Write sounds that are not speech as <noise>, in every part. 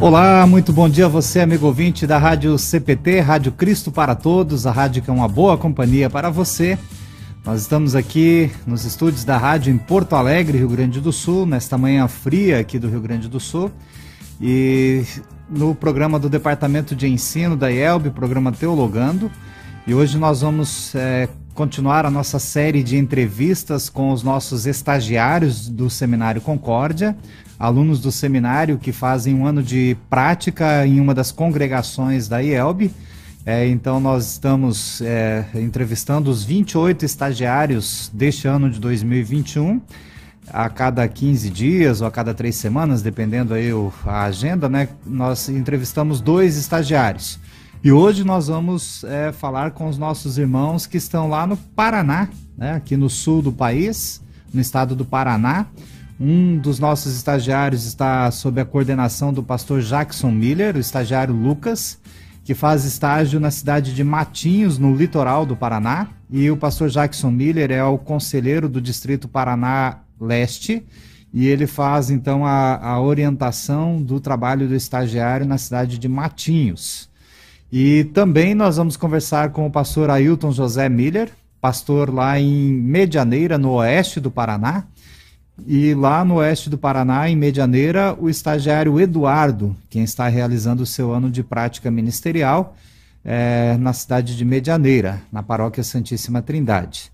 Olá, muito bom dia a você, amigo ouvinte da Rádio CPT, Rádio Cristo para Todos, a rádio que é uma boa companhia para você. Nós estamos aqui nos estúdios da rádio em Porto Alegre, Rio Grande do Sul, nesta manhã fria aqui do Rio Grande do Sul. E no programa do Departamento de Ensino da IELB, programa Teologando. E hoje nós vamos é, continuar a nossa série de entrevistas com os nossos estagiários do Seminário Concórdia, alunos do seminário que fazem um ano de prática em uma das congregações da IELB. É, então, nós estamos é, entrevistando os 28 estagiários deste ano de 2021, a cada 15 dias ou a cada três semanas, dependendo aí o, a agenda, né? Nós entrevistamos dois estagiários. E hoje nós vamos é, falar com os nossos irmãos que estão lá no Paraná, né? aqui no sul do país, no estado do Paraná. Um dos nossos estagiários está sob a coordenação do pastor Jackson Miller, o estagiário Lucas, que faz estágio na cidade de Matinhos, no litoral do Paraná. E o pastor Jackson Miller é o conselheiro do Distrito Paraná Leste. E ele faz então a, a orientação do trabalho do estagiário na cidade de Matinhos. E também nós vamos conversar com o pastor Ailton José Miller, pastor lá em Medianeira, no oeste do Paraná. E lá no oeste do Paraná, em Medianeira, o estagiário Eduardo, quem está realizando o seu ano de prática ministerial é, na cidade de Medianeira, na paróquia Santíssima Trindade.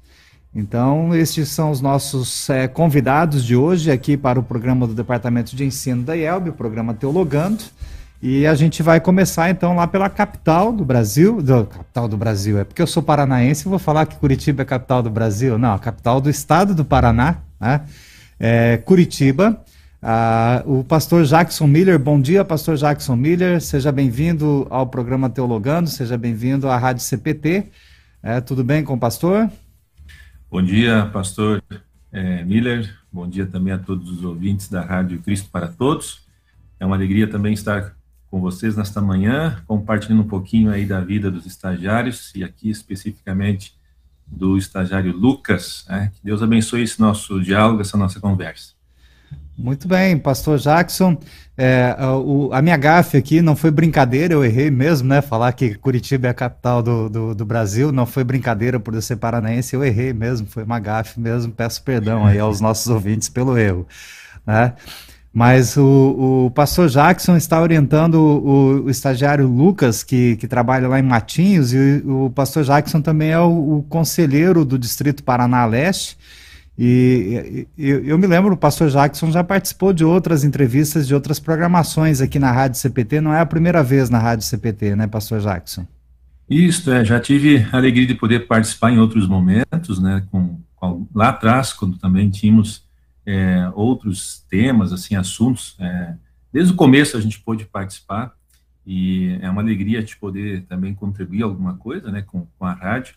Então, estes são os nossos é, convidados de hoje aqui para o programa do Departamento de Ensino da IELB, o programa Teologando. E a gente vai começar então lá pela capital do Brasil, do, capital do Brasil, é porque eu sou paranaense e vou falar que Curitiba é capital do Brasil. Não, a capital do estado do Paraná, né? É, Curitiba. Ah, o pastor Jackson Miller, bom dia, pastor Jackson Miller, seja bem-vindo ao programa Teologando, seja bem-vindo à Rádio CPT. É, tudo bem com o pastor? Bom dia, pastor é, Miller, bom dia também a todos os ouvintes da Rádio Cristo para Todos. É uma alegria também estar com vocês nesta manhã, compartilhando um pouquinho aí da vida dos estagiários e aqui especificamente do estagiário Lucas. Né? Que Deus abençoe esse nosso diálogo, essa nossa conversa. Muito bem, pastor Jackson. É, o, a minha gafe aqui não foi brincadeira, eu errei mesmo, né? Falar que Curitiba é a capital do, do, do, Brasil, não foi brincadeira por eu ser paranaense, eu errei mesmo, foi uma gafe mesmo. Peço perdão aí aos nossos ouvintes pelo erro. Né? Mas o, o pastor Jackson está orientando o, o, estagiário Lucas, que, que trabalha lá em Matinhos, e o, o pastor Jackson também é o, conselheiro do Distrito Paraná Leste. E, e eu me lembro, o pastor Jackson já participou de outras entrevistas, de outras programações aqui na Rádio CPT. Não é a primeira vez na Rádio CPT, né, pastor Jackson? Isso, é, já tive a alegria de poder participar em outros momentos, né, com, com lá atrás, quando também tínhamos é, outros temas, assim, assuntos. É, desde o começo a gente pôde participar e é uma alegria de poder também contribuir alguma coisa, né, com, com a rádio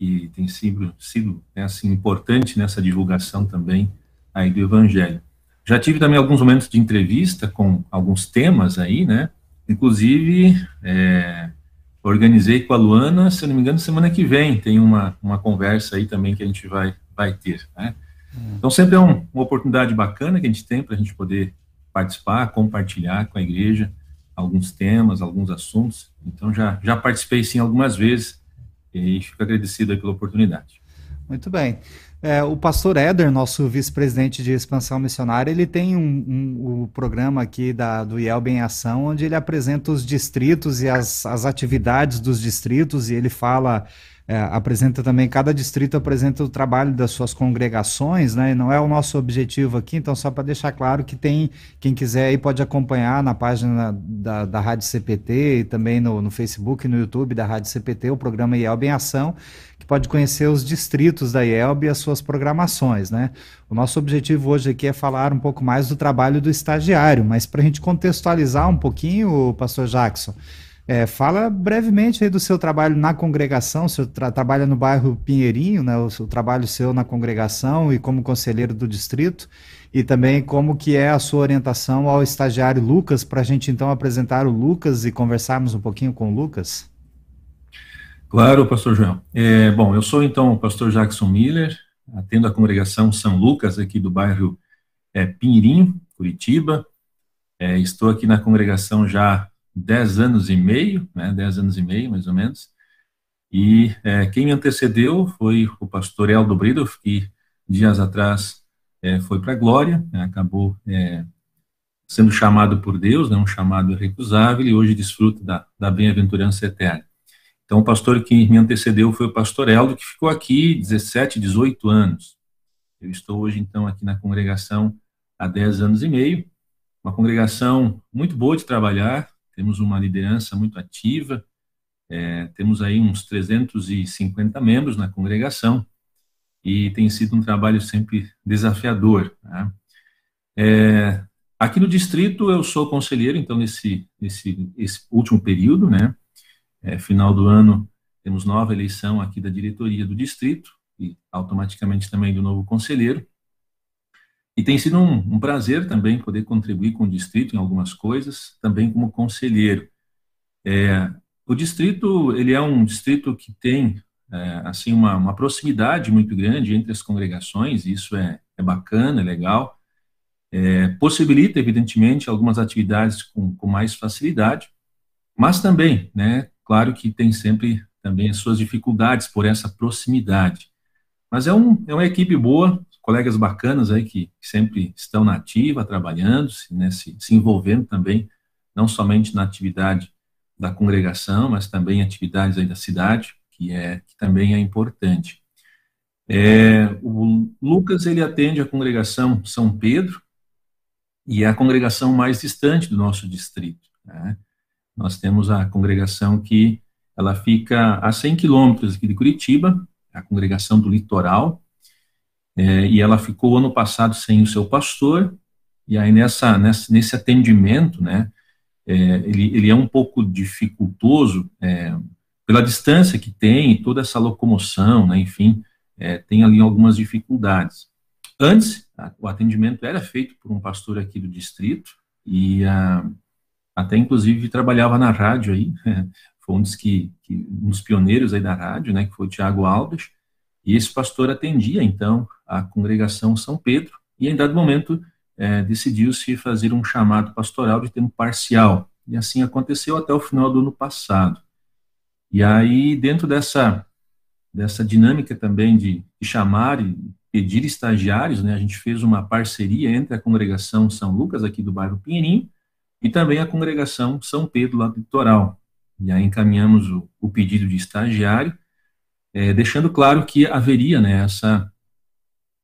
e tem sido, sido né, assim, importante nessa divulgação também aí do Evangelho. Já tive também alguns momentos de entrevista com alguns temas aí, né, inclusive é, organizei com a Luana, se não me engano, semana que vem tem uma, uma conversa aí também que a gente vai, vai ter, né, então, sempre é um, uma oportunidade bacana que a gente tem para a gente poder participar, compartilhar com a igreja alguns temas, alguns assuntos. Então, já, já participei sim algumas vezes e fico agradecido pela oportunidade. Muito bem. É, o pastor Éder, nosso vice-presidente de expansão missionária, ele tem um, um, um programa aqui da, do IELB em Ação, onde ele apresenta os distritos e as, as atividades dos distritos, e ele fala é, apresenta também, cada distrito apresenta o trabalho das suas congregações, né? E não é o nosso objetivo aqui, então só para deixar claro que tem, quem quiser aí pode acompanhar na página da, da Rádio CPT e também no, no Facebook e no YouTube da Rádio CPT, o programa IELB em Ação, que pode conhecer os distritos da IELB e as suas programações, né? O nosso objetivo hoje aqui é falar um pouco mais do trabalho do estagiário, mas para a gente contextualizar um pouquinho, pastor Jackson, é, fala brevemente aí do seu trabalho na congregação, você tra trabalha no bairro Pinheirinho, né, o, o trabalho seu na congregação e como conselheiro do distrito, e também como que é a sua orientação ao estagiário Lucas, para a gente então apresentar o Lucas e conversarmos um pouquinho com o Lucas. Claro, pastor João. É, bom, eu sou então o pastor Jackson Miller, atendo a congregação São Lucas aqui do bairro é, Pinheirinho, Curitiba, É, estou aqui na congregação já 10 anos e meio, né, 10 anos e meio, mais ou menos, e é, quem me antecedeu foi o pastor Eldo Bridoff, que dias atrás é, foi para a glória, né, acabou é, sendo chamado por Deus, né, um chamado irrecusável, e hoje desfruta da, da bem-aventurança eterna. Então, o pastor que me antecedeu foi o pastor Eldo, que ficou aqui 17, 18 anos. Eu estou hoje, então, aqui na congregação há 10 anos e meio, uma congregação muito boa de trabalhar, temos uma liderança muito ativa, é, temos aí uns 350 membros na congregação, e tem sido um trabalho sempre desafiador. Né? É, aqui no distrito eu sou conselheiro, então nesse, nesse esse último período, né, é, final do ano temos nova eleição aqui da diretoria do distrito e automaticamente também do novo conselheiro. E tem sido um, um prazer também poder contribuir com o distrito em algumas coisas, também como conselheiro. É, o distrito ele é um distrito que tem é, assim uma, uma, proximidade muito grande entre as congregações, isso é, é bacana, é legal, é, possibilita, evidentemente, algumas atividades com, com, mais facilidade, mas também, né, claro que tem sempre também as suas dificuldades por essa proximidade. Mas é, um, é uma equipe boa, colegas bacanas aí que, sempre estão na ativa, trabalhando, né, se, se envolvendo também, não somente na atividade da congregação, mas também atividades aí da cidade, que, é, que também é importante. É, o Lucas ele atende a congregação São Pedro e é a congregação mais distante do nosso distrito. Né? Nós temos a congregação que ela fica a 100 quilômetros aqui de Curitiba, a congregação do Litoral, é, e ela ficou ano passado sem o seu pastor, e aí nessa, nessa nesse atendimento, né, é, ele, ele é um pouco dificultoso, é, pela distância que tem, toda essa locomoção, né, enfim, é, tem ali algumas dificuldades. Antes, a, o atendimento era feito por um pastor aqui do distrito, e a, até inclusive trabalhava na rádio aí, <laughs> foi um dos, que, que, um dos pioneiros aí da rádio, né, que foi o Tiago Alves, e esse pastor atendia, então, a congregação São Pedro, e em dado momento é, decidiu-se fazer um chamado pastoral de tempo parcial, e assim aconteceu até o final do ano passado. E aí, dentro dessa, dessa dinâmica também de, de chamar e pedir estagiários, né, a gente fez uma parceria entre a congregação São Lucas, aqui do bairro Pinheirinho, e também a congregação São Pedro, lá do litoral. E aí encaminhamos o, o pedido de estagiário, é, deixando claro que haveria né, essa,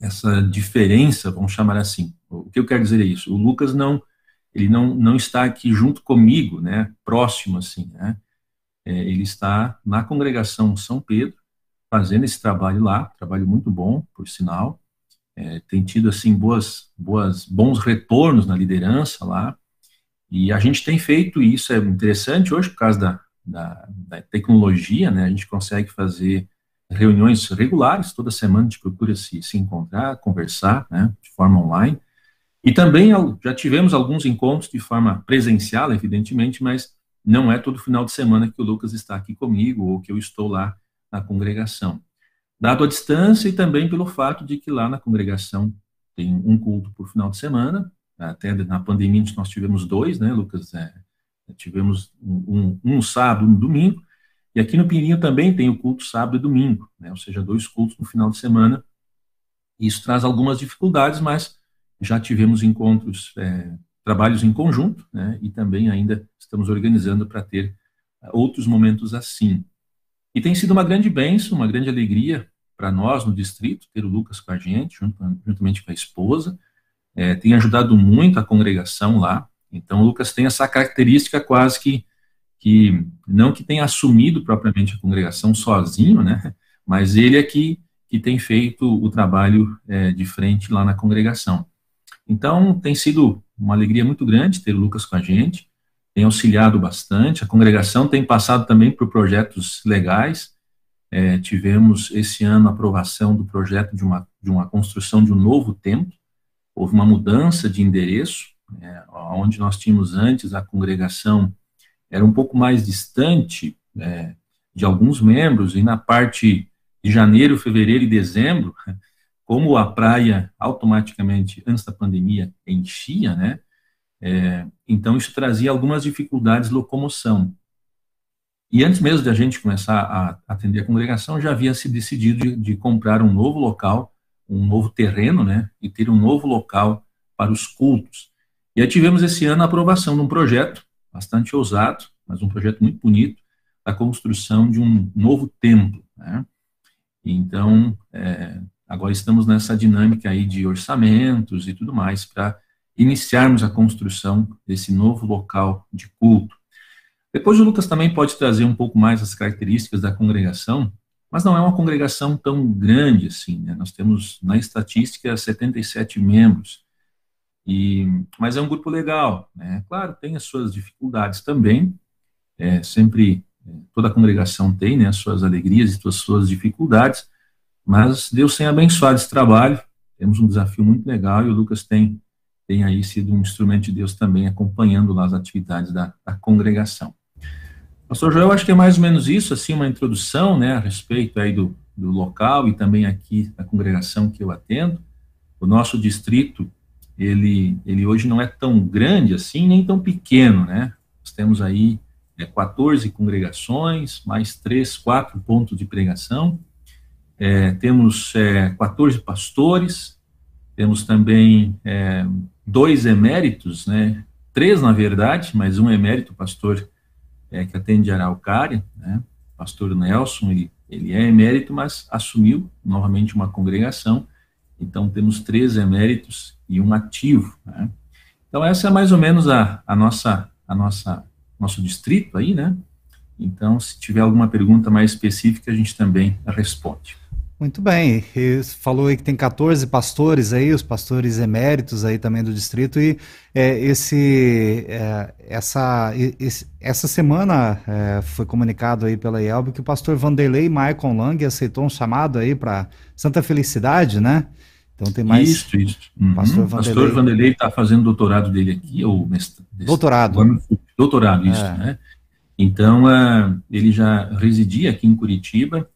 essa diferença, vamos chamar assim. O que eu quero dizer é isso. O Lucas não, ele não, não está aqui junto comigo, né, próximo assim, né, é, ele está na congregação São Pedro, fazendo esse trabalho lá, trabalho muito bom, por sinal, é, tem tido assim boas, boas, bons retornos na liderança lá, e a gente tem feito isso é interessante hoje por causa da, da, da tecnologia, né? A gente consegue fazer reuniões regulares toda semana, a gente procura se, se encontrar, conversar, né? De forma online. E também já tivemos alguns encontros de forma presencial, evidentemente, mas não é todo final de semana que o Lucas está aqui comigo ou que eu estou lá na congregação. Dado a distância e também pelo fato de que lá na congregação tem um culto por final de semana, até na pandemia nós tivemos dois, né, Lucas? É, tivemos um, um, um sábado um domingo, e aqui no Pinheirinho também tem o culto sábado e domingo, né, ou seja, dois cultos no final de semana. Isso traz algumas dificuldades, mas já tivemos encontros é, trabalhos em conjunto, né, e também ainda estamos organizando para ter uh, outros momentos assim. E tem sido uma grande bênção, uma grande alegria para nós no distrito ter o Lucas com a gente, juntamente com a esposa. É, tem ajudado muito a congregação lá. Então, o Lucas tem essa característica quase que, que não que tenha assumido propriamente a congregação sozinho, né? Mas ele é que, que tem feito o trabalho é, de frente lá na congregação. Então, tem sido uma alegria muito grande ter o Lucas com a gente, tem auxiliado bastante, a congregação tem passado também por projetos legais, é, tivemos esse ano a aprovação do projeto de uma, de uma construção de um novo templo, houve uma mudança de endereço, é, onde nós tínhamos antes a congregação era um pouco mais distante é, de alguns membros, e na parte de janeiro, fevereiro e dezembro, como a praia automaticamente, antes da pandemia, enchia, né? É, então, isso trazia algumas dificuldades de locomoção. E antes mesmo de a gente começar a atender a congregação, já havia se decidido de, de comprar um novo local, um novo terreno, né, e ter um novo local para os cultos. E aí tivemos esse ano a aprovação de um projeto bastante ousado, mas um projeto muito bonito, da construção de um novo templo. Né? Então, é, agora estamos nessa dinâmica aí de orçamentos e tudo mais para iniciarmos a construção desse novo local de culto. Depois o Lucas também pode trazer um pouco mais as características da congregação, mas não é uma congregação tão grande assim. Né? Nós temos na estatística 77 membros. E, mas é um grupo legal, né? Claro, tem as suas dificuldades também. É, sempre é, toda congregação tem, né, as suas alegrias e as suas dificuldades. Mas Deus tem abençoado esse trabalho. Temos um desafio muito legal e o Lucas tem tem aí sido um instrumento de Deus também acompanhando lá as atividades da, da congregação. Pastor Joel, acho que é mais ou menos isso, assim, uma introdução, né, a respeito aí do, do local e também aqui da congregação que eu atendo. O nosso distrito, ele, ele hoje não é tão grande assim, nem tão pequeno, né? Nós temos aí é, 14 congregações, mais 3, 4 pontos de pregação. É, temos é, 14 pastores, temos também é, dois eméritos, né? Três, na verdade, mas um emérito, pastor é, que atende Araucária, né, pastor Nelson, ele, ele é emérito, mas assumiu novamente uma congregação, então temos três eméritos e um ativo. Né. Então essa é mais ou menos a, a nossa, a nossa, nosso distrito aí, né, então se tiver alguma pergunta mais específica, a gente também responde. Muito bem, e falou aí que tem 14 pastores aí, os pastores eméritos aí também do distrito, e é, esse, é, essa, esse, essa semana é, foi comunicado aí pela IELB que o pastor Vanderlei Michael Lang aceitou um chamado aí para Santa Felicidade, né? Então tem mais. Isso, isso. Uhum. Pastor Vanderlei. pastor Vanderlei está fazendo doutorado dele aqui, ou mestrado. Doutorado. Doutorado, isso, é. né? Então, uh, ele já residia aqui em Curitiba,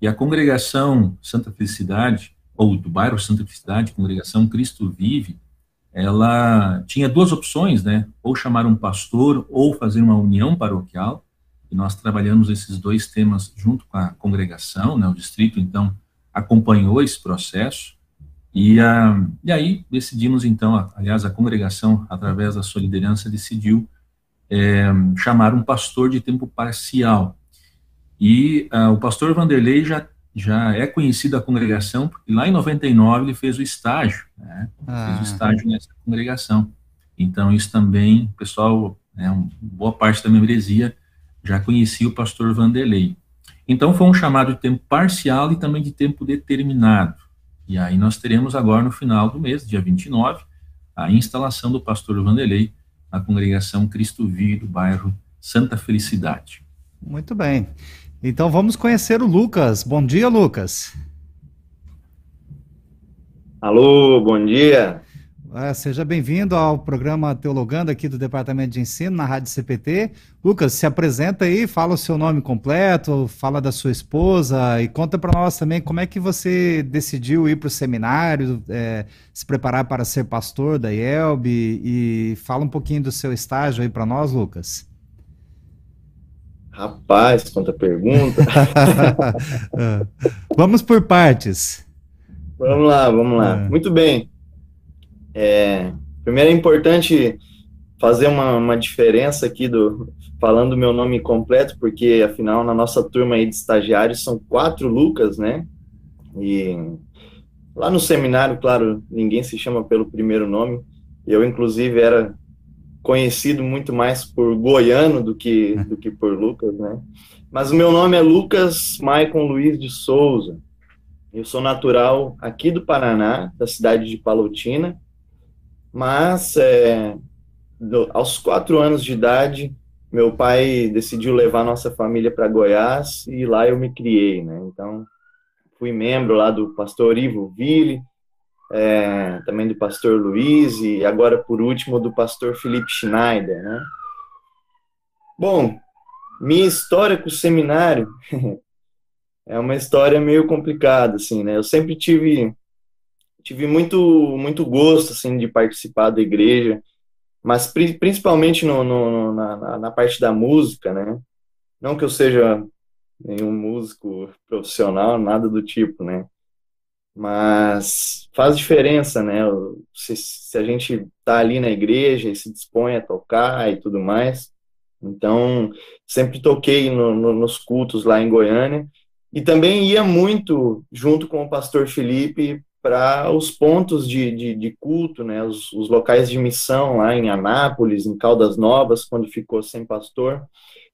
e a congregação Santa Felicidade, ou do bairro Santa Felicidade, congregação Cristo Vive, ela tinha duas opções, né? Ou chamar um pastor ou fazer uma união paroquial. E nós trabalhamos esses dois temas junto com a congregação, né? O distrito, então, acompanhou esse processo. E, a, e aí decidimos, então, aliás, a congregação, através da sua liderança, decidiu é, chamar um pastor de tempo parcial. E uh, o pastor Vanderlei já, já é conhecido da congregação, porque lá em 99 ele fez o estágio, né? Ah. fez o estágio nessa congregação. Então, isso também, pessoal, né, boa parte da membresia já conhecia o pastor Vanderlei. Então, foi um chamado de tempo parcial e também de tempo determinado. E aí nós teremos agora, no final do mês, dia 29, a instalação do pastor Vanderlei na congregação Cristo Vive do bairro Santa Felicidade. Muito bem. Então vamos conhecer o Lucas. Bom dia, Lucas. Alô, bom dia. É, seja bem-vindo ao programa Teologando aqui do Departamento de Ensino na Rádio CPT. Lucas, se apresenta aí, fala o seu nome completo, fala da sua esposa e conta para nós também como é que você decidiu ir para o seminário, é, se preparar para ser pastor da IELB e fala um pouquinho do seu estágio aí para nós, Lucas. Rapaz, quanta pergunta. <laughs> vamos por partes. Vamos lá, vamos lá. É. Muito bem. É, primeiro é importante fazer uma, uma diferença aqui do falando o meu nome completo, porque afinal na nossa turma aí de estagiários são quatro Lucas, né? E lá no seminário, claro, ninguém se chama pelo primeiro nome. Eu inclusive era conhecido muito mais por Goiano do que, é. do que por Lucas, né? Mas o meu nome é Lucas Maicon Luiz de Souza. Eu sou natural aqui do Paraná, da cidade de Palotina, mas é, do, aos quatro anos de idade, meu pai decidiu levar nossa família para Goiás e lá eu me criei, né? Então, fui membro lá do pastor Ivo Ville, é, também do pastor Luiz e agora, por último, do pastor Felipe Schneider, né? Bom, minha história com o seminário <laughs> é uma história meio complicada, assim, né? Eu sempre tive tive muito muito gosto assim de participar da igreja, mas pri principalmente no, no na, na, parte da música, né? Não que eu seja nenhum músico profissional, nada do tipo, né? Mas faz diferença, né? Se, se a gente tá ali na igreja e se dispõe a tocar e tudo mais. Então, sempre toquei no, no, nos cultos lá em Goiânia e também ia muito junto com o pastor Felipe para os pontos de, de, de, culto, né, os, os, locais de missão lá em Anápolis, em Caldas Novas, quando ficou sem pastor.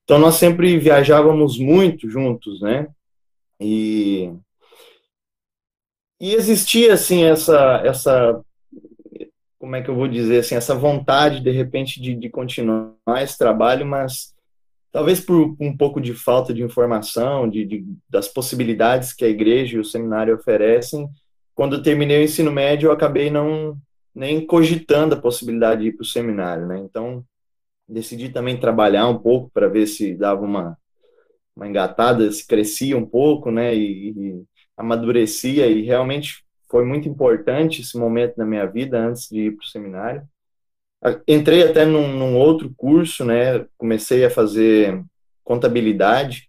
Então nós sempre viajávamos muito juntos, né? E, e existia assim essa essa como é que eu vou dizer assim essa vontade de repente de, de continuar esse trabalho, mas talvez por um pouco de falta de informação, de, de das possibilidades que a igreja e o seminário oferecem quando eu terminei o ensino médio, eu acabei não nem cogitando a possibilidade de ir para o seminário, né? Então, decidi também trabalhar um pouco para ver se dava uma, uma engatada, se crescia um pouco, né? E, e amadurecia, e realmente foi muito importante esse momento na minha vida antes de ir para o seminário. Entrei até num, num outro curso, né? Comecei a fazer contabilidade,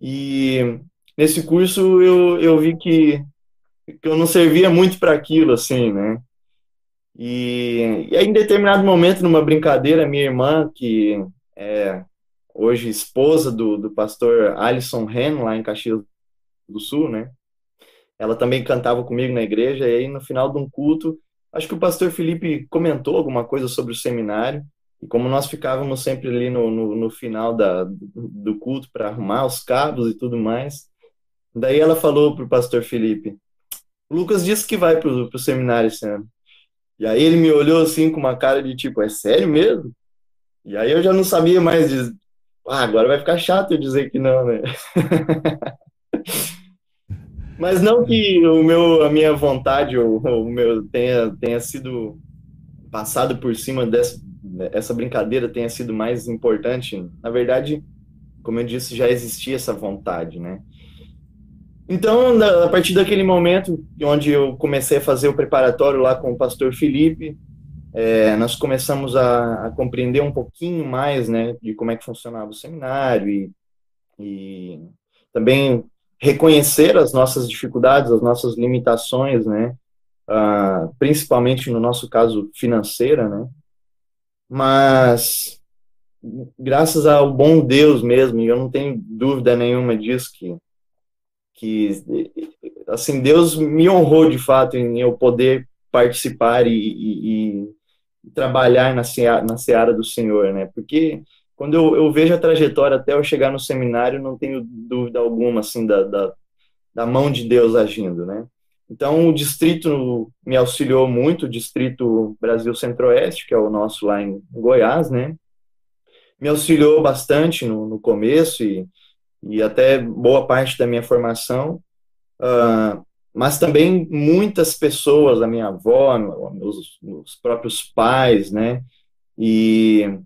e nesse curso eu, eu vi que que eu não servia muito para aquilo, assim, né? E, e aí, em determinado momento, numa brincadeira, minha irmã, que é hoje esposa do, do pastor Alisson Ren, lá em Caxias do Sul, né? Ela também cantava comigo na igreja, e aí no final de um culto, acho que o pastor Felipe comentou alguma coisa sobre o seminário, e como nós ficávamos sempre ali no, no, no final da, do culto para arrumar os cabos e tudo mais, daí ela falou para o pastor Felipe: o Lucas disse que vai pro, pro seminário esse ano. E aí ele me olhou assim com uma cara de tipo, é sério mesmo? E aí eu já não sabia mais dizer, ah, agora vai ficar chato eu dizer que não, né? <laughs> Mas não que o meu, a minha vontade ou o meu tenha, tenha sido passado por cima dessa essa brincadeira tenha sido mais importante. Na verdade, como eu disse, já existia essa vontade, né? Então, a partir daquele momento, onde eu comecei a fazer o preparatório lá com o pastor Felipe, é, nós começamos a, a, compreender um pouquinho mais, né, de como é que funcionava o seminário e, e também reconhecer as nossas dificuldades, as nossas limitações, né, uh, principalmente no nosso caso financeira, né, mas graças ao bom Deus mesmo, e eu não tenho dúvida nenhuma disso que que assim Deus me honrou de fato em eu poder participar e, e, e trabalhar na seara, na seara do Senhor, né? Porque quando eu, eu, vejo a trajetória até eu chegar no seminário, não tenho dúvida alguma assim da, da, da mão de Deus agindo, né? Então o distrito me auxiliou muito, o distrito Brasil Centro-Oeste, que é o nosso lá em Goiás, né? Me auxiliou bastante no, no começo e e até boa parte da minha formação, uh, mas também muitas pessoas, a minha avó, meus, meus próprios pais, né, e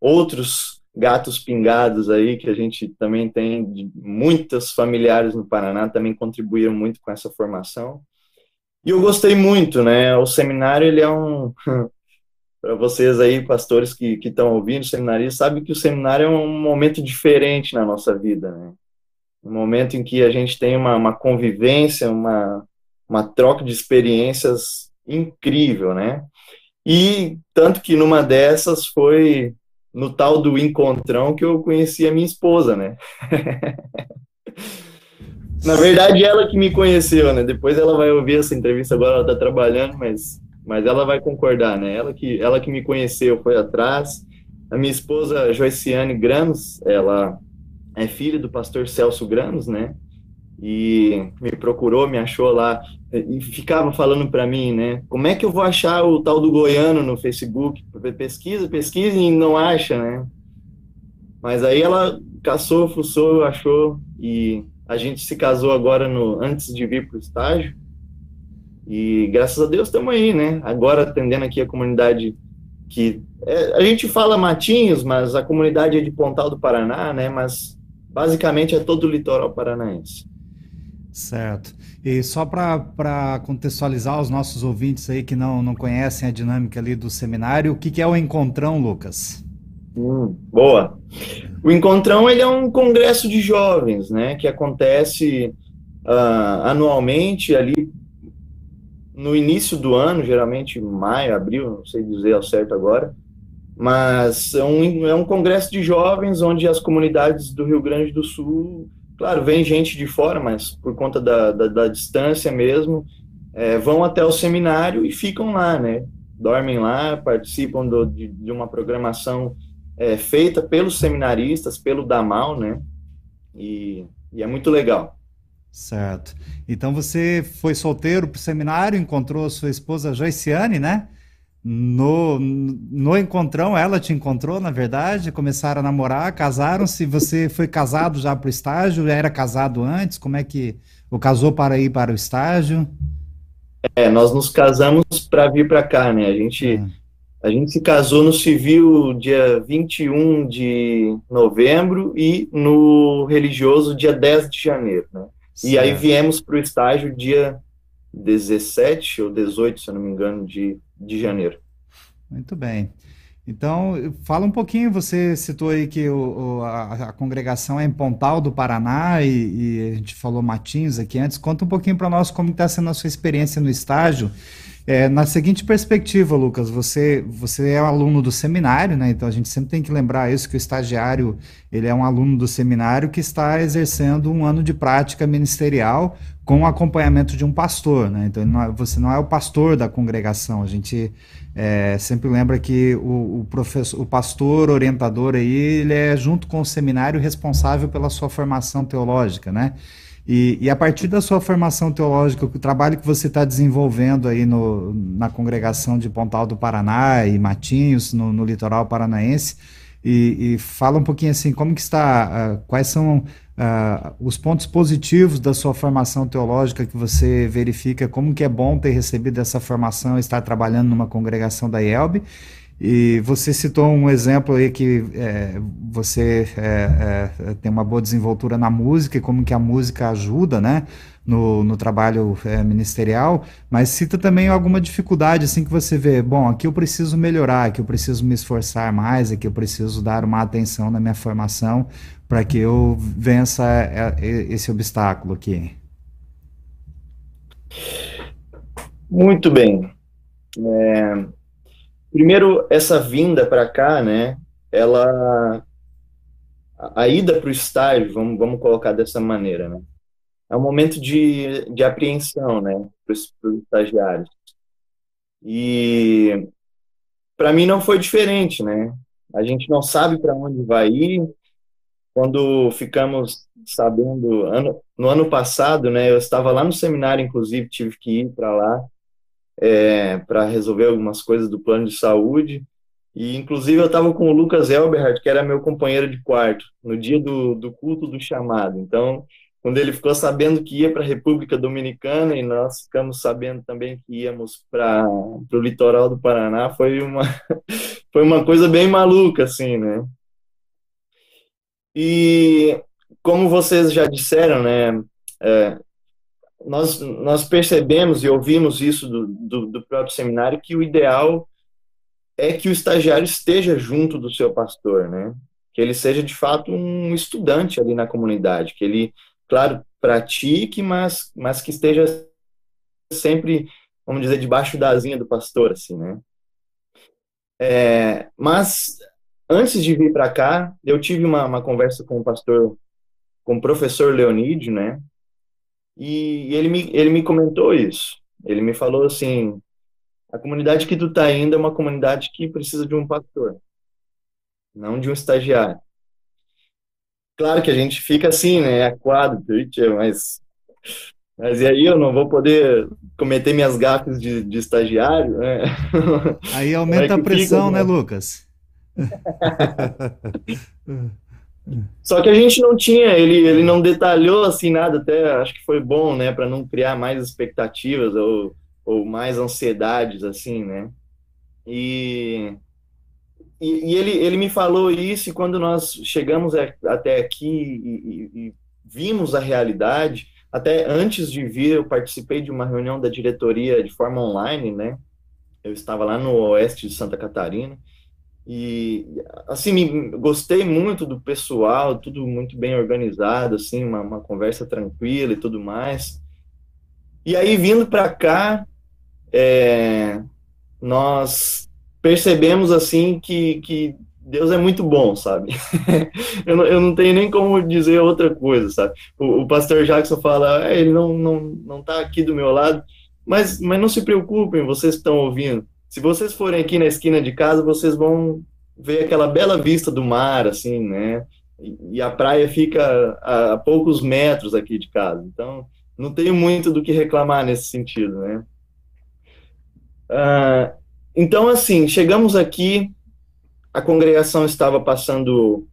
outros gatos pingados aí que a gente também tem, muitas familiares no Paraná também contribuíram muito com essa formação. E eu gostei muito, né? O seminário ele é um <laughs> para vocês aí, pastores que estão ouvindo, seminaristas, sabe que o seminário é um momento diferente na nossa vida, né? Um momento em que a gente tem uma, uma convivência, uma, uma troca de experiências incrível, né? E tanto que numa dessas foi no tal do encontrão que eu conheci a minha esposa, né? <laughs> Na verdade, ela que me conheceu, né? Depois ela vai ouvir essa entrevista agora, ela tá trabalhando, mas mas ela vai concordar, né? Ela que, ela que me conheceu foi atrás. A minha esposa, Joiciane Gramos, ela é filha do pastor Celso Gramos, né? E me procurou, me achou lá e ficava falando para mim, né? Como é que eu vou achar o tal do goiano no Facebook? Pesquisa, pesquisa e não acha, né? Mas aí ela caçou, fuçou, achou e a gente se casou agora no antes de vir para o estágio. E graças a Deus estamos aí, né? Agora atendendo aqui a comunidade que é, a gente fala Matinhos, mas a comunidade é de Pontal do Paraná, né? Mas basicamente é todo o litoral paranaense. Certo. E só para contextualizar os nossos ouvintes aí que não, não conhecem a dinâmica ali do seminário, o que, que é o Encontrão, Lucas? Hum, boa. O Encontrão ele é um congresso de jovens, né, que acontece uh, anualmente ali no início do ano, geralmente maio, abril, não sei dizer ao certo agora, mas é um, é um congresso de jovens onde as comunidades do Rio Grande do Sul Claro, vem gente de fora, mas por conta da, da, da distância mesmo, é, vão até o seminário e ficam lá, né? Dormem lá, participam do, de, de, uma programação é, feita pelos seminaristas, pelo Damal, né? E, e é muito legal. Certo. Então você foi solteiro para o seminário, encontrou sua esposa Joiciane, né? No, no encontrão, ela te encontrou, na verdade, começaram a namorar, casaram-se, você foi casado já para o estágio, já era casado antes, como é que, ou casou para ir para o estágio? É, nós nos casamos para vir para cá, né, a gente, é. a gente se casou no civil dia 21 de novembro e no religioso dia 10 de janeiro, né, certo. e aí viemos para o estágio dia 17 ou 18, se eu não me engano, de de janeiro. Muito bem. Então, fala um pouquinho, você citou aí que o, a, a, congregação é em Pontal do Paraná e, e, a gente falou Matinhos aqui antes. Conta um pouquinho para nós como está sendo a sua experiência no estágio. É, na seguinte perspectiva, Lucas, você, você é aluno do seminário, né? Então a gente sempre tem que lembrar isso, que o estagiário ele é um aluno do seminário que está exercendo um ano de prática ministerial com o acompanhamento de um pastor, né? Então não é, você não é o pastor da congregação. A gente é, sempre lembra que o, o, professor, o pastor orientador aí, ele é junto com o seminário responsável pela sua formação teológica, né? E, e, a partir da sua formação teológica, o trabalho que você está desenvolvendo aí no, na congregação de Pontal do Paraná e Matinhos, no, no litoral paranaense, e, e, fala um pouquinho assim, como que está, uh, quais são uh, os pontos positivos da sua formação teológica que você verifica, como que é bom ter recebido essa formação e estar trabalhando numa congregação da IELB, e você citou um exemplo aí que é, você é, é, tem uma boa desenvoltura na música e como que a música ajuda, né, no, no trabalho é, ministerial, mas cita também alguma dificuldade, assim, que você vê, bom, aqui eu preciso melhorar, aqui eu preciso me esforçar mais, aqui eu preciso dar uma atenção na minha formação para que eu vença é, esse obstáculo aqui. Muito bem. É, Primeiro, essa vinda para cá, né? Ela. A, ida para o estágio, vamos, vamos colocar dessa maneira, né? É um momento de, de apreensão, né? Para os estagiários. E. Para mim não foi diferente, né? A gente não sabe para onde vai ir. Quando ficamos sabendo, ano, no ano passado, né? Eu estava lá no seminário, inclusive, tive que ir para lá é, para resolver algumas coisas do plano de saúde. E, inclusive, eu estava com o Lucas Elberhardt, que era meu companheiro de quarto, no dia do, do culto do chamado. Então, quando ele ficou sabendo que ia para a República Dominicana e nós ficamos sabendo também que íamos para o litoral do Paraná, foi uma, <laughs> foi uma coisa bem maluca, assim, né? E, como vocês já disseram, né, é, nós, nós percebemos e ouvimos isso do, do, do, próprio seminário que o ideal é que o estagiário esteja junto do seu pastor, né? Que ele seja de fato um estudante ali na comunidade, que ele, claro, pratique, mas, mas que esteja sempre, vamos dizer, debaixo da asinha do pastor, assim, né? É, mas antes de vir para cá, eu tive uma, uma conversa com o pastor, com o professor Leonídio, né? E ele me, ele me comentou isso. Ele me falou assim: a comunidade que tu tá indo é uma comunidade que precisa de um pastor, não de um estagiário. Claro que a gente fica assim, né, aquado, mas mas e aí eu não vou poder cometer minhas gafes de, de estagiário, né? Aí <laughs> aumenta é a pressão, fica, né, né, Lucas? <laughs> <laughs> Só que a gente não tinha, ele, ele não detalhou assim nada, até acho que foi bom, né, para não criar mais expectativas ou, ou mais ansiedades, assim, né. E, e, e ele, ele me falou isso e quando nós chegamos até aqui e, e, e vimos a realidade, até antes de vir, eu participei de uma reunião da diretoria de forma online, né? Eu estava lá no oeste de Santa Catarina e assim me, gostei muito do pessoal, tudo muito bem organizado, assim, uma, uma conversa tranquila e tudo mais. E aí vindo para cá, é, nós percebemos assim que, que Deus é muito bom, sabe? <laughs> eu, não, eu não tenho nem como dizer outra coisa, sabe? O, o pastor Jackson fala, é, ele não, não, não tá aqui do meu lado, mas, mas não se preocupem, vocês que estão ouvindo. Se vocês forem aqui na esquina de casa, vocês vão ver aquela bela vista do mar, assim, né? E, a praia fica a, poucos metros aqui de casa. Então, não tenho muito do que reclamar nesse sentido, né? Ah, então, assim, chegamos aqui, a congregação estava passando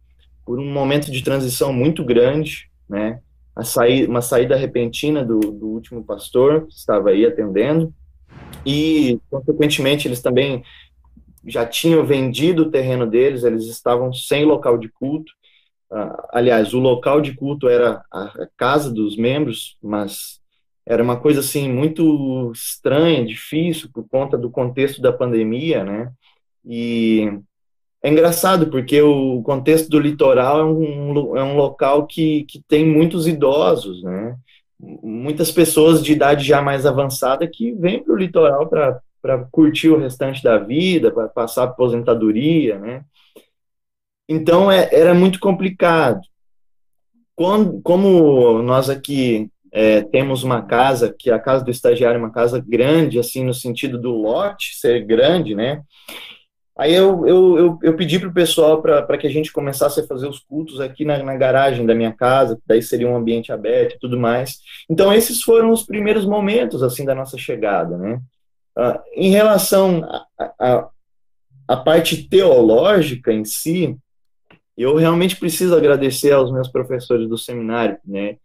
por um momento de transição muito grande, né? A sair, uma saída repentina do, do último pastor que estava aí atendendo, e, consequentemente, eles também já tinham vendido o terreno deles, eles estavam sem local de culto. Uh, aliás, o local de culto era a, casa dos membros, mas era uma coisa assim muito estranha, difícil por conta do contexto da pandemia, né? E é engraçado porque o contexto do litoral é um, é um local que, que tem muitos idosos, né? Muitas pessoas de idade já mais avançada que vêm para o litoral para curtir o restante da vida, para passar aposentadoria, né? Então é, era muito complicado. Quando, como nós aqui é, temos uma casa, que a casa do estagiário é uma casa grande, assim, no sentido do lote ser grande, né? Aí eu, eu, eu, eu pedi para o pessoal para que a gente começasse a fazer os cultos aqui na, na garagem da minha casa, daí seria um ambiente aberto e tudo mais. Então, esses foram os primeiros momentos, assim, da nossa chegada, né? Uh, em relação à parte teológica em si, eu realmente preciso agradecer aos meus professores do seminário, né?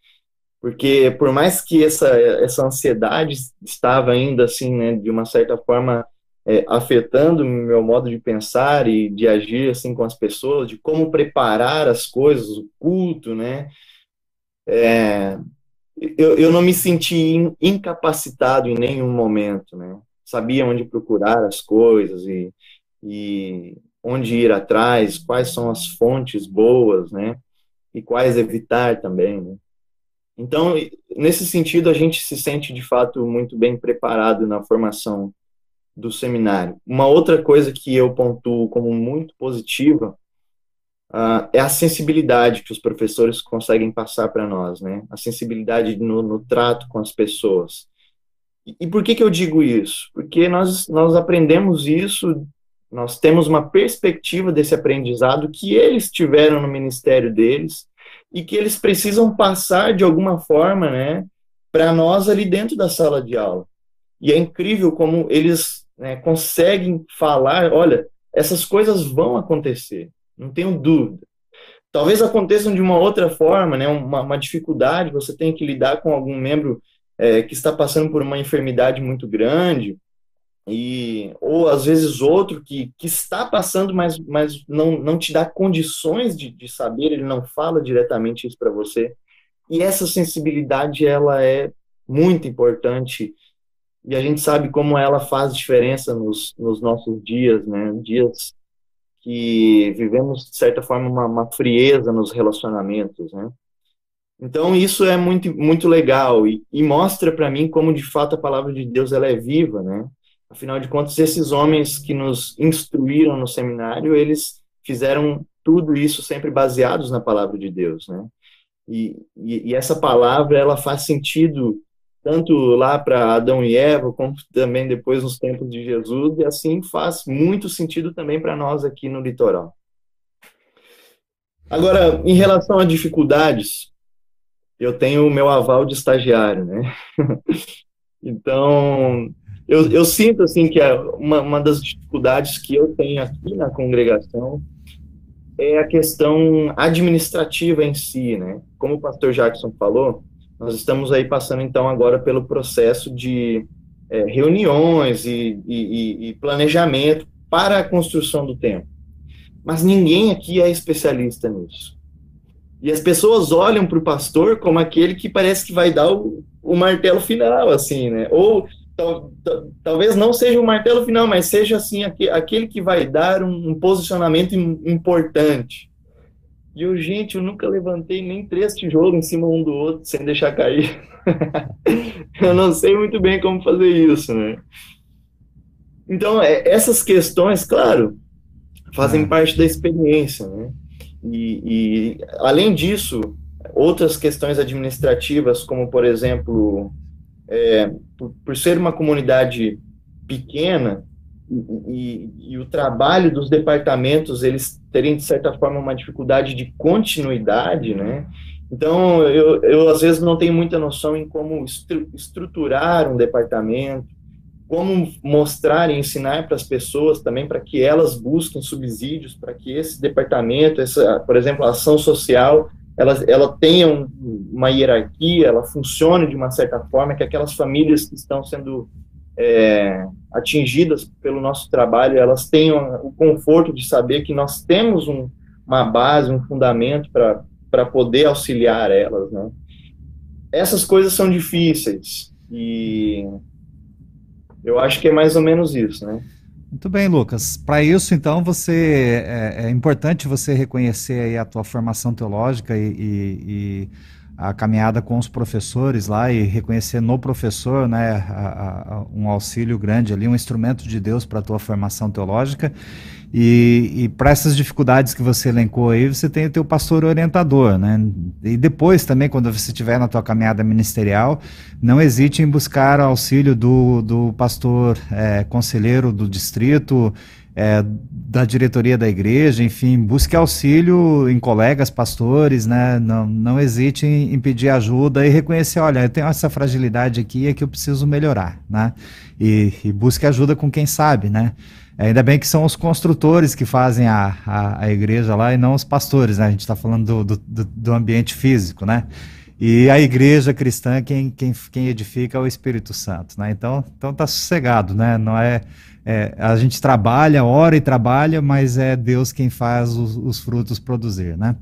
porque por mais que essa, essa ansiedade estava ainda assim, né, de uma certa forma é, afetando meu modo de pensar e de agir assim com as pessoas, de como preparar as coisas, o culto, né, é, eu, eu não me senti incapacitado em nenhum momento, né, sabia onde procurar as coisas e, e onde ir atrás, quais são as fontes boas, né, e quais evitar também, né. Então, nesse sentido, a gente se sente de fato muito bem preparado na formação do seminário. Uma outra coisa que eu pontuo como muito positiva uh, é a sensibilidade que os professores conseguem passar para nós, né? A sensibilidade no, no, trato com as pessoas. E, e por que, que eu digo isso? Porque nós, nós aprendemos isso, nós temos uma perspectiva desse aprendizado que eles tiveram no ministério deles e que eles precisam passar de alguma forma, né, para nós ali dentro da sala de aula. E é incrível como eles né, conseguem falar, olha, essas coisas vão acontecer, não tenho dúvida. Talvez aconteçam de uma outra forma, né, uma, uma dificuldade, você tem que lidar com algum membro é, que está passando por uma enfermidade muito grande, e ou às vezes outro que, que está passando, mas, mas não, não te dá condições de, de saber, ele não fala diretamente isso para você. E essa sensibilidade, ela é muito importante, e a gente sabe como ela faz diferença nos, nos nossos dias, né? Dias que vivemos, de certa forma, uma, uma frieza nos relacionamentos, né? Então, isso é muito, muito legal e, e mostra para mim como, de fato, a palavra de Deus ela é viva, né? Afinal de contas, esses homens que nos instruíram no seminário, eles fizeram tudo isso sempre baseados na palavra de Deus, né? E, e, e essa palavra, ela faz sentido tanto lá para Adão e Eva, como também depois nos tempos de Jesus, e assim faz muito sentido também para nós aqui no litoral. Agora, em relação a dificuldades, eu tenho o meu aval de estagiário, né? <laughs> então, eu, eu sinto assim que é uma, uma das dificuldades que eu tenho aqui na congregação é a questão administrativa em si, né? Como o pastor Jackson falou, nós estamos aí passando então agora pelo processo de é, reuniões e, e, e, planejamento para a construção do templo. Mas ninguém aqui é especialista nisso. E as pessoas olham para o pastor como aquele que parece que vai dar o, o martelo final, assim, né? Ou tal, tal, talvez não seja o martelo final, mas seja assim aquele que vai dar um posicionamento importante. E eu, gente, eu nunca levantei nem três tijolos em cima um do outro sem deixar cair. <laughs> eu não sei muito bem como fazer isso, né? Então, é, essas questões, claro, fazem é. parte da experiência, né? E, e, além disso, outras questões administrativas, como, por exemplo, é, por, por, ser uma comunidade pequena, e, e, o trabalho dos departamentos eles terem de certa forma uma dificuldade de continuidade, né? Então eu, eu às vezes não tenho muita noção em como estru estruturar um departamento, como mostrar e ensinar para as pessoas também para que elas busquem subsídios para que esse departamento, essa, por exemplo, a ação social, ela, ela tenha uma hierarquia, ela funcione de uma certa forma, que aquelas famílias que estão sendo é, atingidas pelo nosso trabalho, elas tenham o conforto de saber que nós temos um, uma base, um fundamento para poder auxiliar elas, né? Essas coisas são difíceis e eu acho que é mais ou menos isso, né? Muito bem, Lucas. Para isso, então, você é, é, importante você reconhecer a tua formação teológica e, e, e a caminhada com os professores lá e reconhecer no professor né, a, a, um auxílio grande ali, um instrumento de Deus para a tua formação teológica. E, e para essas dificuldades que você elencou aí, você tem o teu pastor orientador, né? E depois também, quando você estiver na tua caminhada ministerial, não hesite em buscar auxílio do, do pastor é, conselheiro do distrito, é, da diretoria da igreja, enfim, busque auxílio em colegas, pastores, né? Não, não hesite em, em pedir ajuda e reconhecer, olha, eu tenho essa fragilidade aqui é que eu preciso melhorar, né? E, e busque ajuda com quem sabe, né? Ainda bem que são os construtores que fazem a, a, a igreja lá e não os pastores, né? A gente está falando do, do, do, ambiente físico, né? E a igreja cristã, quem, quem, quem edifica é o Espírito Santo, né? Então, então tá sossegado, né? Não é é, a gente trabalha, ora e trabalha, mas é Deus quem faz os, os frutos produzir, né?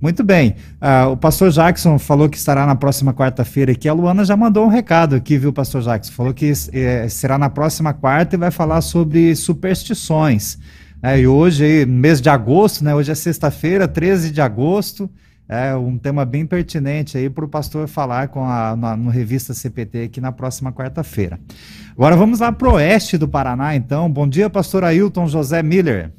Muito bem. Uh, o pastor Jackson falou que estará na próxima quarta-feira aqui. A Luana já mandou um recado aqui, viu, pastor Jackson? Falou que é, será na próxima quarta e vai falar sobre superstições. É, e hoje, mês de agosto, né? Hoje é sexta-feira, 13 de agosto. É um tema bem pertinente aí para o pastor falar com a, na, no Revista CPT aqui na próxima quarta-feira. Agora vamos lá para o oeste do Paraná, então. Bom dia, pastor Ailton José Miller.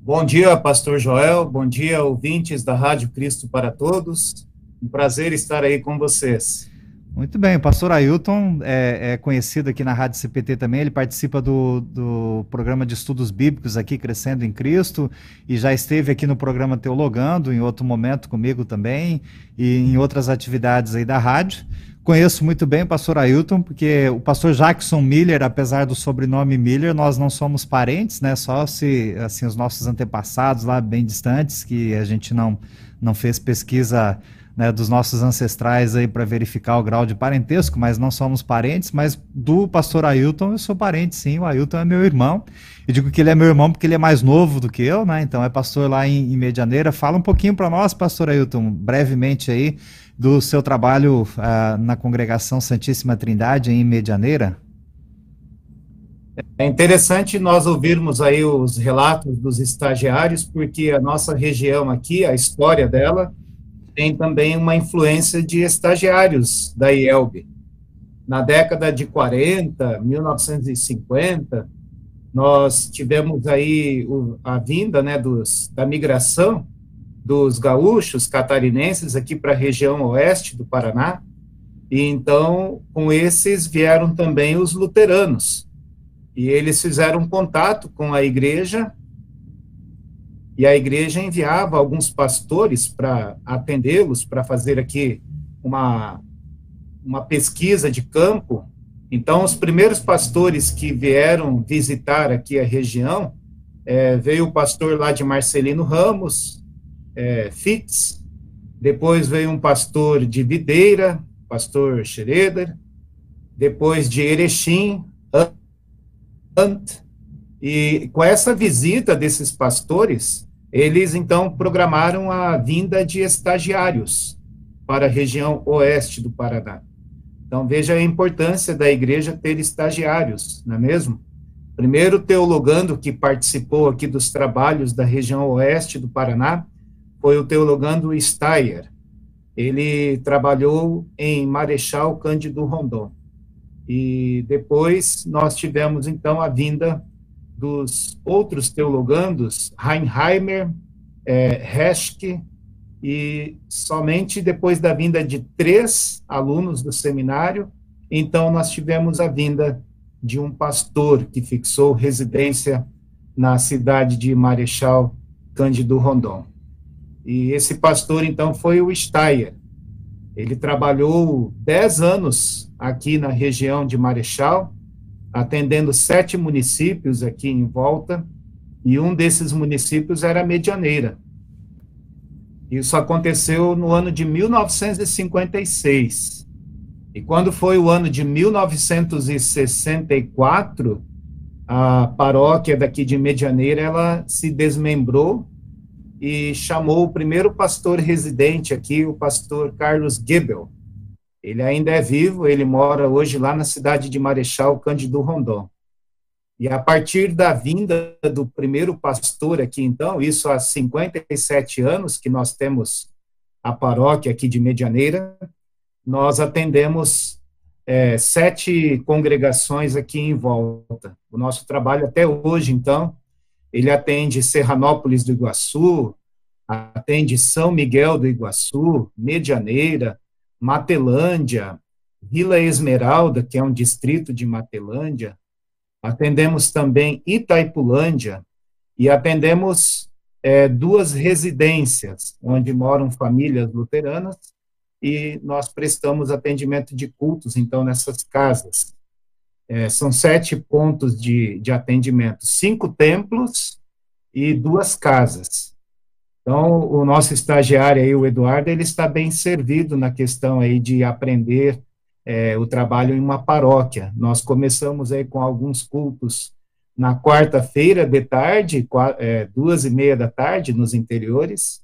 Bom dia, pastor Joel. Bom dia, ouvintes da Rádio Cristo para Todos. Um prazer estar aí com vocês. Muito bem, o pastor Ailton é, é, conhecido aqui na Rádio CPT também, ele participa do, do programa de estudos bíblicos aqui, Crescendo em Cristo, e já esteve aqui no programa Teologando, em outro momento comigo também, e em outras atividades aí da rádio. Conheço muito bem o pastor Ailton, porque o pastor Jackson Miller, apesar do sobrenome Miller, nós não somos parentes, né? Só se assim os nossos antepassados lá bem distantes, que a gente não, não fez pesquisa né, dos nossos ancestrais aí para verificar o grau de parentesco, mas não somos parentes, mas do pastor Ailton eu sou parente sim, o Ailton é meu irmão. Eu digo que ele é meu irmão porque ele é mais novo do que eu, né? Então é pastor lá em, em Medianeira. Fala um pouquinho para nós, pastor Ailton, brevemente aí do seu trabalho uh, na congregação Santíssima Trindade em Medianeira. É interessante nós ouvirmos aí os relatos dos estagiários, porque a nossa região aqui, a história dela, tem também uma influência de estagiários da IELB. Na década de 40, 1950, nós tivemos aí a vinda né, dos, da migração dos gaúchos catarinenses aqui para a região oeste do Paraná, e então com esses vieram também os luteranos, e eles fizeram contato com a igreja e a igreja enviava alguns pastores para atendê-los, para fazer aqui uma, uma pesquisa de campo. Então, os primeiros pastores que vieram visitar aqui a região, é, veio o pastor lá de Marcelino Ramos, é, Fitz, depois veio um pastor de Videira, pastor Schroeder, depois de Erechim, Ant, e com essa visita desses pastores, eles então programaram a vinda de estagiários para a região oeste do Paraná. Então veja a importância da igreja ter estagiários, não é mesmo? Primeiro teologando que participou aqui dos trabalhos da região oeste do Paraná foi o teologando Steyer. Ele trabalhou em Marechal Cândido Rondon. E depois nós tivemos então a vinda dos outros teologandos, Heinheimer, é, Heschke, e somente depois da vinda de três alunos do seminário, então nós tivemos a vinda de um pastor que fixou residência na cidade de Marechal Cândido Rondon. E esse pastor, então, foi o Steyer. Ele trabalhou dez anos aqui na região de Marechal, atendendo sete municípios aqui em volta, e um desses municípios era Medianeira. Isso aconteceu no ano de 1956. E quando foi o ano de 1964, a paróquia daqui de Medianeira, ela se desmembrou e chamou o primeiro pastor residente aqui, o pastor Carlos Gebel. Ele ainda é vivo, ele mora hoje lá na cidade de Marechal Cândido Rondon. E a partir da vinda do primeiro pastor aqui, então, isso há 57 anos que nós temos a paróquia aqui de Medianeira, nós atendemos é, sete congregações aqui em volta. O nosso trabalho até hoje, então, ele atende Serranópolis do Iguaçu, atende São Miguel do Iguaçu, Medianeira, Matelândia, Vila Esmeralda, que é um distrito de Matelândia, atendemos também Itaipulândia e atendemos é, duas residências onde moram famílias luteranas e nós prestamos atendimento de cultos, então, nessas casas. É, são sete pontos de, de atendimento, cinco templos e duas casas. Então, o nosso estagiário aí, o Eduardo, ele está bem servido na questão aí de aprender é, o trabalho em uma paróquia. Nós começamos aí com alguns cultos na quarta-feira de tarde, é, duas e meia da tarde, nos interiores,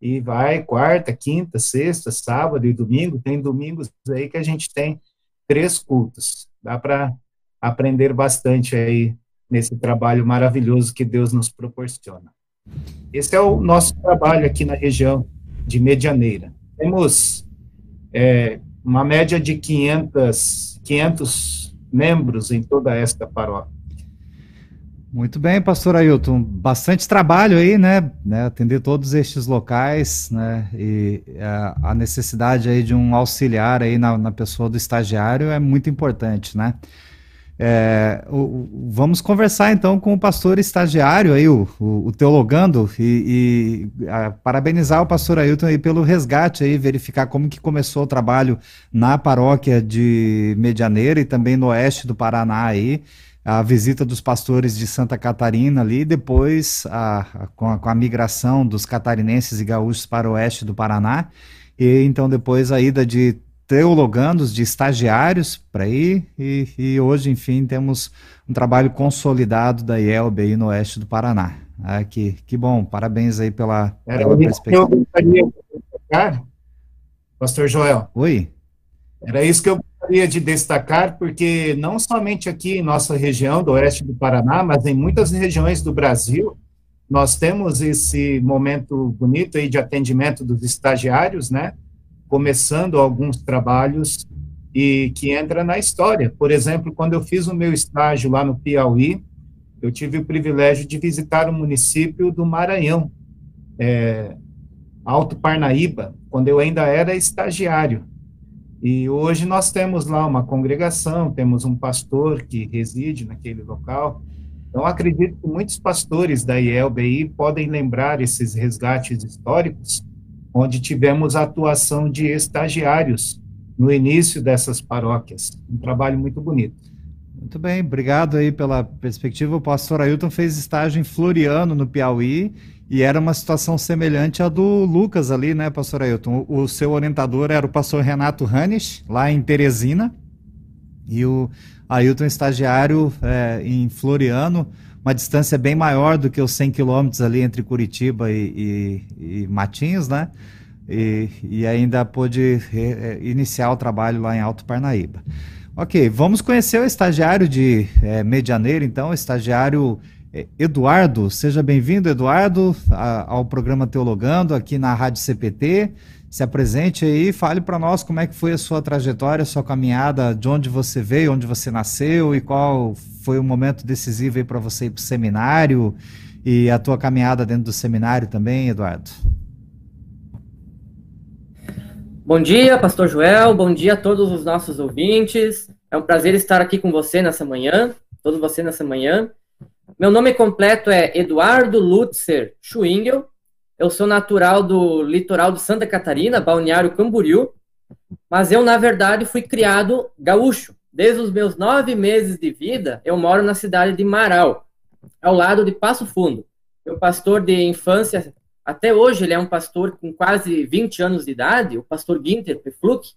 e vai quarta, quinta, sexta, sábado e domingo. Tem domingos aí que a gente tem três cultos. Dá para aprender bastante aí nesse trabalho maravilhoso que Deus nos proporciona. Esse é o nosso trabalho aqui na região de Medianeira. Temos é, uma média de 500, 500 membros em toda esta paróquia. Muito bem, pastor Ailton. Bastante trabalho aí, né? né atender todos estes locais, né? E a, a necessidade aí de um auxiliar aí na, na pessoa do estagiário é muito importante, né? É, o, vamos conversar então com o pastor estagiário aí, o, o, o teologando, e, e a, parabenizar o pastor Ailton aí pelo resgate aí, verificar como que começou o trabalho na paróquia de Medianeira e também no oeste do Paraná aí, a visita dos pastores de Santa Catarina ali, depois a, a, com, a, com a migração dos catarinenses e gaúchos para o oeste do Paraná, e então depois a ida de teologandos, de estagiários para ir, e, e, hoje, enfim, temos um trabalho consolidado da IELB aí no oeste do Paraná. Ah, que, que bom, parabéns aí pela, Era pela perspectiva. Que eu gostaria de destacar, Pastor Joel. Oi. Era isso que eu gostaria de destacar, porque não somente aqui em nossa região do oeste do Paraná, mas em muitas regiões do Brasil, nós temos esse momento bonito aí de atendimento dos estagiários, né? Começando alguns trabalhos e que entra na história. Por exemplo, quando eu fiz o meu estágio lá no Piauí, eu tive o privilégio de visitar o município do Maranhão, é, Alto Parnaíba, quando eu ainda era estagiário. E hoje nós temos lá uma congregação, temos um pastor que reside naquele local. Então, acredito que muitos pastores da IELBI podem lembrar esses resgates históricos onde tivemos a atuação de estagiários no início dessas paróquias. Um trabalho muito bonito. Muito bem, obrigado aí pela perspectiva. O pastor Ailton fez estágio em Floriano, no Piauí, e era uma situação semelhante à do Lucas ali, né, pastor Ailton? O, o seu orientador era o pastor Renato Hanisch, lá em Teresina, E o Ailton estagiário é, em Floriano, uma distância bem maior do que os 100 quilômetros ali entre Curitiba e, e, e Matinhos, né? E, e ainda pôde é, iniciar o trabalho lá em Alto Parnaíba. Ok, vamos conhecer o estagiário de é, Medianeira, então, o estagiário é, Eduardo. Seja bem-vindo, Eduardo, a, ao programa Teologando aqui na Rádio CPT. Se apresente aí, fale para nós como é que foi a sua trajetória, a sua caminhada, de onde você veio, onde você nasceu e qual foi o momento decisivo aí para você ir para o seminário e a tua caminhada dentro do seminário também, Eduardo. Bom dia, Pastor Joel. Bom dia a todos os nossos ouvintes. É um prazer estar aqui com você nessa manhã, todos você nessa manhã. Meu nome completo é Eduardo Lutzer Schwingel. Eu sou natural do litoral de Santa Catarina, Balneário Camboriú, mas eu, na verdade, fui criado gaúcho. Desde os meus nove meses de vida, eu moro na cidade de Marau, ao lado de Passo Fundo. Meu pastor de infância, até hoje, ele é um pastor com quase 20 anos de idade, o pastor Ginter Pefluck.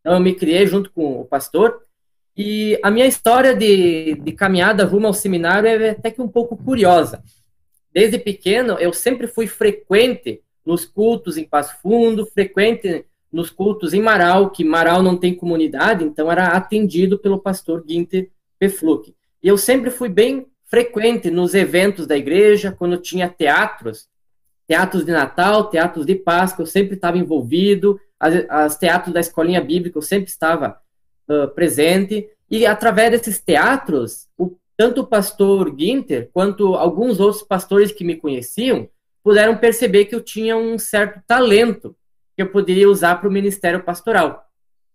Então, eu me criei junto com o pastor. E a minha história de, de caminhada rumo ao seminário é até que um pouco curiosa. Desde pequeno, eu sempre fui frequente nos cultos em Passo Fundo, frequente nos cultos em Marau, que Marau não tem comunidade, então era atendido pelo pastor Ginter Pefluck. E eu sempre fui bem frequente nos eventos da igreja, quando tinha teatros, teatros de Natal, teatros de Páscoa, eu sempre estava envolvido, as, as teatros da escolinha bíblica eu sempre estava uh, presente, e através desses teatros, o, tanto o pastor Ginter quanto alguns outros pastores que me conheciam puderam perceber que eu tinha um certo talento que eu poderia usar para o ministério pastoral.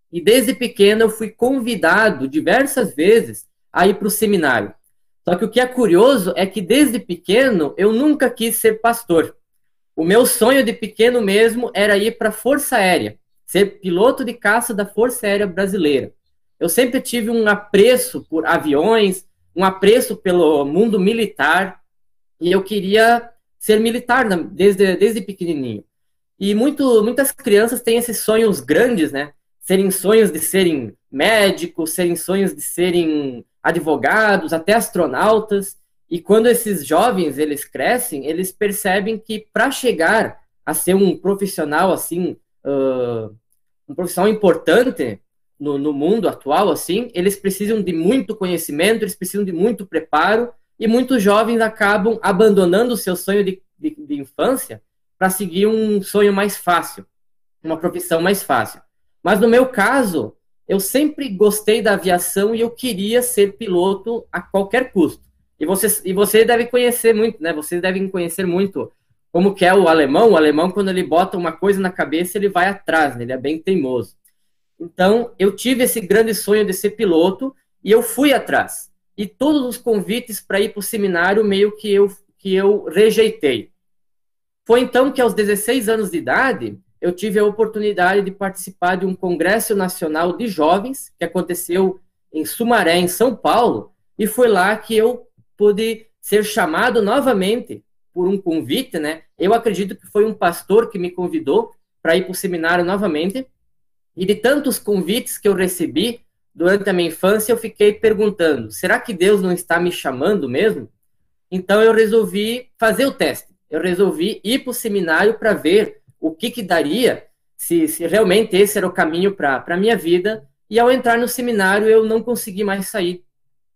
E desde pequeno eu fui convidado diversas vezes a ir para o seminário. Só que o que é curioso é que desde pequeno eu nunca quis ser pastor. O meu sonho de pequeno mesmo era ir para a Força Aérea, ser piloto de caça da Força Aérea Brasileira. Eu sempre tive um apreço por aviões, um apreço pelo mundo militar, e eu queria ser militar desde, desde pequenininho. E muito, muitas crianças têm esses sonhos grandes, né? Serem sonhos de serem médicos, serem sonhos de serem advogados, até astronautas. E quando esses jovens eles crescem, eles percebem que para chegar a ser um profissional assim, uh, um profissional importante, no, no mundo atual, assim, eles precisam de muito conhecimento, eles precisam de muito preparo, e muitos jovens acabam abandonando o seu sonho de, de, de infância para seguir um sonho mais fácil, uma profissão mais fácil. Mas no meu caso, eu sempre gostei da aviação e eu queria ser piloto a qualquer custo. E você, e você deve conhecer muito, né? Vocês devem conhecer muito como que é o alemão. O alemão, quando ele bota uma coisa na cabeça, ele vai atrás, né? ele é bem teimoso. Então, eu tive esse grande sonho de ser piloto e eu fui atrás. E todos os convites para ir para o seminário meio que eu, que eu rejeitei. Foi então que, aos 16 anos de idade, eu tive a oportunidade de participar de um congresso nacional de jovens que aconteceu em Sumaré, em São Paulo, e foi lá que eu pude ser chamado novamente por um convite, né? Eu acredito que foi um pastor que me convidou para ir para o seminário novamente, e de tantos convites que eu recebi durante a minha infância, eu fiquei perguntando: será que Deus não está me chamando mesmo? Então eu resolvi fazer o teste. Eu resolvi ir para o seminário para ver o que, que daria, se, se realmente esse era o caminho para a minha vida. E ao entrar no seminário, eu não consegui mais sair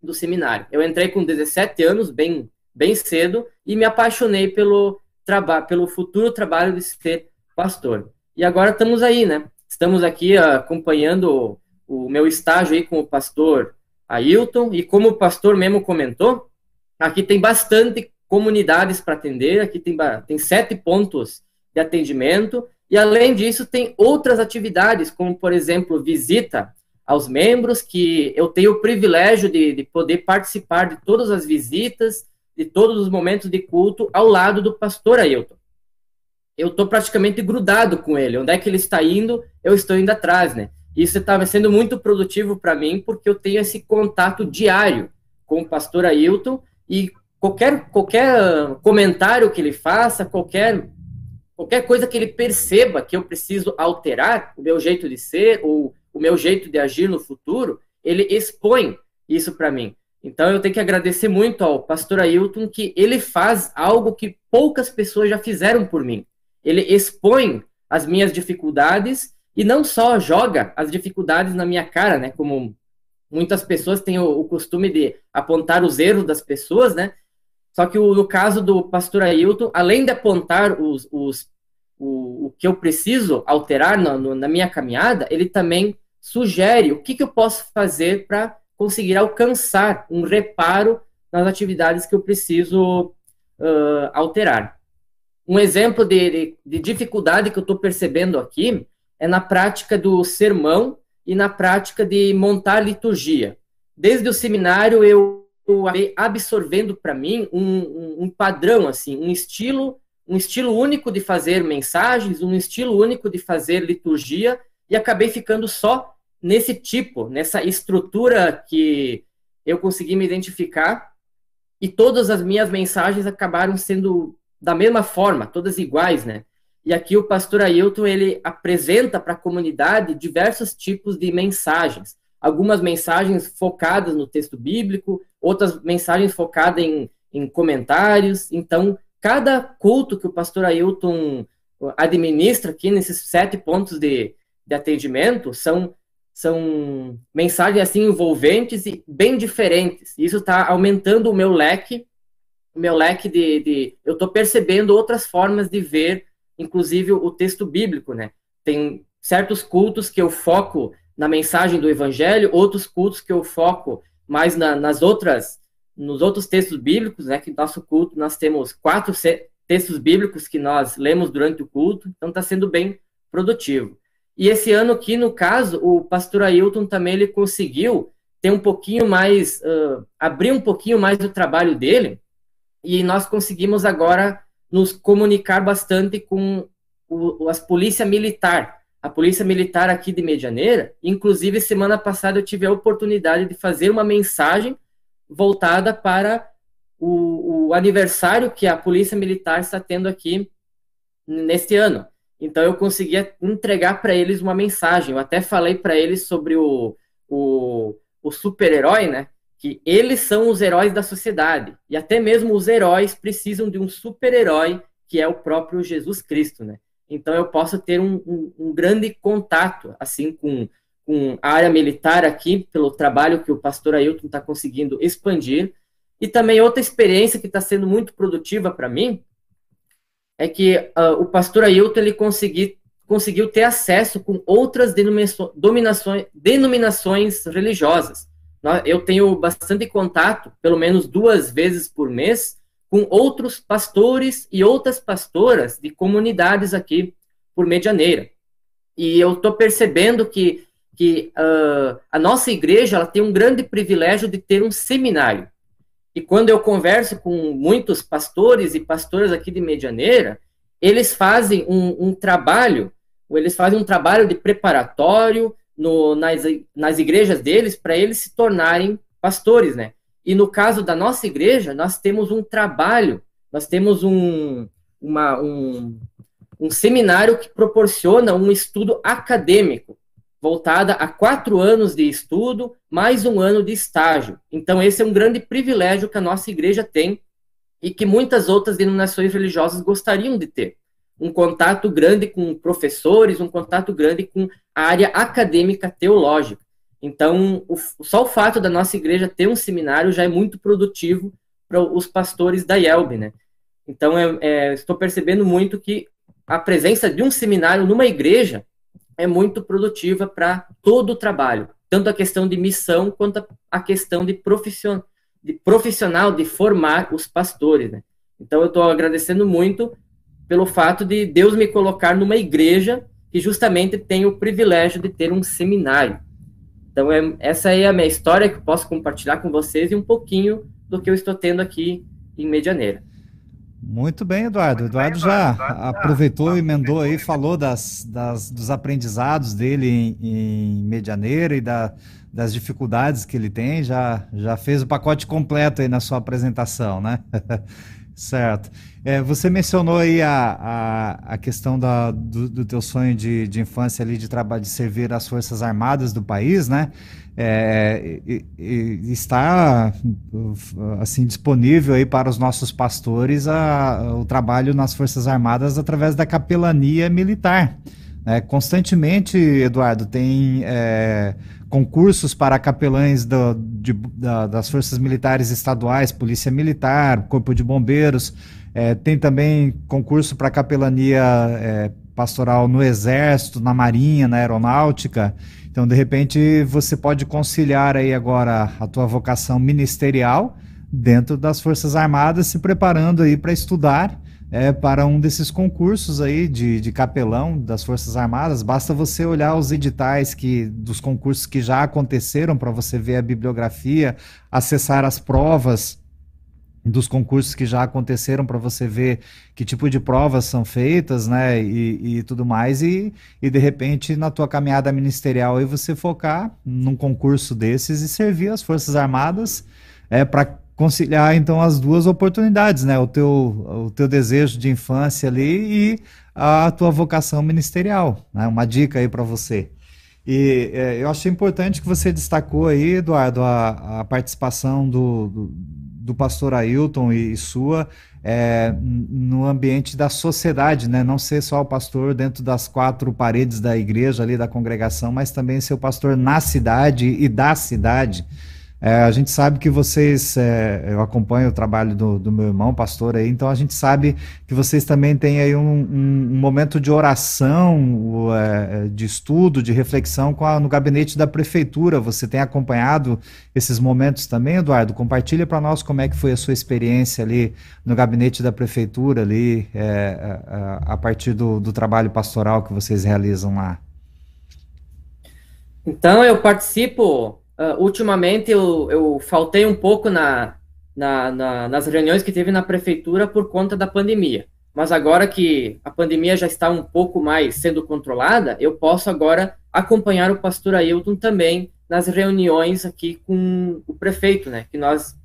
do seminário. Eu entrei com 17 anos, bem, bem cedo, e me apaixonei pelo, pelo futuro trabalho de ser pastor. E agora estamos aí, né? Estamos aqui acompanhando o meu estágio aí com o pastor Ailton, e como o pastor mesmo comentou, aqui tem bastante comunidades para atender, aqui tem, tem sete pontos de atendimento, e além disso tem outras atividades, como por exemplo, visita aos membros, que eu tenho o privilégio de, de poder participar de todas as visitas, de todos os momentos de culto ao lado do pastor Ailton eu estou praticamente grudado com ele. Onde é que ele está indo, eu estou indo atrás, né? Isso estava sendo muito produtivo para mim, porque eu tenho esse contato diário com o pastor Ailton e qualquer, qualquer comentário que ele faça, qualquer, qualquer coisa que ele perceba que eu preciso alterar o meu jeito de ser ou o meu jeito de agir no futuro, ele expõe isso para mim. Então eu tenho que agradecer muito ao pastor Ailton que ele faz algo que poucas pessoas já fizeram por mim. Ele expõe as minhas dificuldades e não só joga as dificuldades na minha cara, né? Como muitas pessoas têm o, o costume de apontar os erros das pessoas, né? Só que o, no caso do pastor Ailton, além de apontar os, os o, o que eu preciso alterar na, no, na minha caminhada, ele também sugere o que, que eu posso fazer para conseguir alcançar um reparo nas atividades que eu preciso uh, alterar. Um exemplo de, de, de dificuldade que eu estou percebendo aqui é na prática do sermão e na prática de montar liturgia. Desde o seminário eu absorvendo para mim um, um, um, padrão assim, um estilo, um estilo único de fazer mensagens, um estilo único de fazer liturgia e acabei ficando só nesse tipo, nessa estrutura que eu consegui me identificar e todas as minhas mensagens acabaram sendo da mesma forma, todas iguais, né? E aqui o pastor Ailton, ele apresenta para a comunidade diversos tipos de mensagens. Algumas mensagens focadas no texto bíblico, outras mensagens focadas em, em comentários. Então, cada culto que o pastor Ailton administra aqui nesses sete pontos de, de atendimento são são mensagens assim envolventes e bem diferentes. Isso está aumentando o meu leque, o meu leque de, de eu estou percebendo outras formas de ver, inclusive o texto bíblico, né? Tem certos cultos que eu foco na mensagem do Evangelho, outros cultos que eu foco mais na, nas outras, nos outros textos bíblicos, né? Que nosso culto nós temos quatro textos bíblicos que nós lemos durante o culto, então está sendo bem produtivo. E esse ano aqui, no caso, o pastor Ailton também ele conseguiu ter um pouquinho mais, uh, abrir um pouquinho mais do trabalho dele, e nós conseguimos agora nos comunicar bastante com o, as polícia militar, a polícia militar aqui de Medianeira. Inclusive, semana passada eu tive a oportunidade de fazer uma mensagem voltada para o, o aniversário que a polícia militar está tendo aqui neste ano. Então eu conseguia entregar para eles uma mensagem. Eu até falei para eles sobre o, o, o super-herói, né? Que eles são os heróis da sociedade. E até mesmo os heróis precisam de um super-herói, que é o próprio Jesus Cristo, né? Então eu posso ter um, um, um grande contato, assim, com, com a área militar aqui, pelo trabalho que o pastor Ailton está conseguindo expandir. E também outra experiência que está sendo muito produtiva para mim é que uh, o pastor Ailton ele consegui, conseguiu ter acesso com outras denominações, denominações religiosas. Eu tenho bastante contato, pelo menos duas vezes por mês, com outros pastores e outras pastoras de comunidades aqui por Medianeira. E eu estou percebendo que, que uh, a nossa igreja ela tem um grande privilégio de ter um seminário. E quando eu converso com muitos pastores e pastoras aqui de Medianeira, eles fazem um, um trabalho, eles fazem um trabalho de preparatório no, nas, nas igrejas deles para eles se tornarem pastores, né? E no caso da nossa igreja, nós temos um trabalho, nós temos um, uma, um, um seminário que proporciona um estudo acadêmico voltada a quatro anos de estudo, mais um ano de estágio. Então, esse é um grande privilégio que a nossa igreja tem e que muitas outras denominações religiosas gostariam de ter. Um contato grande com professores, um contato grande com a área acadêmica teológica. Então, o, só o fato da nossa igreja ter um seminário já é muito produtivo para os pastores da IELB, né? Então, é, é, estou percebendo muito que a presença de um seminário numa igreja é muito produtiva para todo o trabalho, tanto a questão de missão quanto a questão de, profission, de profissional, de formar os pastores. Né? Então, eu estou agradecendo muito pelo fato de Deus me colocar numa igreja que justamente tem o privilégio de ter um seminário. Então, é, essa é a minha história que eu posso compartilhar com vocês e um pouquinho do que eu estou tendo aqui em Medianeira. Muito bem, Eduardo. Muito Eduardo bem, já Eduardo. aproveitou, e emendou aí, falou das, das, dos aprendizados dele em, em Medianeira e da, das dificuldades que ele tem, já, já fez o pacote completo aí na sua apresentação, né? <laughs> Certo. É, você mencionou aí a, a, a questão da, do, do teu sonho de, de infância ali de trabalho, de servir as Forças Armadas do país, né? É, e, e está assim disponível aí para os nossos pastores a, o trabalho nas Forças Armadas através da capelania militar. Né? Constantemente, Eduardo, tem é, concursos para capelães do, de, da, das forças militares estaduais, Polícia Militar, Corpo de Bombeiros. É, tem também concurso para capelania é, pastoral no Exército, na Marinha, na Aeronáutica. Então, de repente, você pode conciliar aí agora a tua vocação ministerial dentro das Forças Armadas, se preparando aí para estudar é, para um desses concursos aí de, de capelão das Forças Armadas. Basta você olhar os editais que, dos concursos que já aconteceram para você ver a bibliografia, acessar as provas dos concursos que já aconteceram para você ver que tipo de provas são feitas, né, e, e tudo mais, e, e de repente na tua caminhada ministerial aí você focar num concurso desses e servir as Forças Armadas é, para conciliar então as duas oportunidades, né? O teu, o teu desejo de infância ali e a tua vocação ministerial, né? Uma dica aí para você. E é, eu achei importante que você destacou aí, Eduardo, a, a participação do, do, do, pastor Ailton e, e sua é, no ambiente da sociedade, né? Não ser só o pastor dentro das quatro paredes da igreja ali da congregação, mas também ser o pastor na cidade e da cidade. É, a gente sabe que vocês, é, eu acompanho o trabalho do, do, meu irmão, pastor aí, então a gente sabe que vocês também têm aí um, um, um momento de oração, é, de estudo, de reflexão a, no gabinete da prefeitura. Você tem acompanhado esses momentos também, Eduardo? Compartilha para nós como é que foi a sua experiência ali no gabinete da prefeitura, ali, a, é, é, a, partir do, do trabalho pastoral que vocês realizam lá. Então, eu participo Uh, ultimamente eu, eu faltei um pouco na, na, na, nas reuniões que teve na prefeitura por conta da pandemia. Mas agora que a pandemia já está um pouco mais sendo controlada, eu posso agora acompanhar o pastor Ailton também nas reuniões aqui com o prefeito, né? Que nós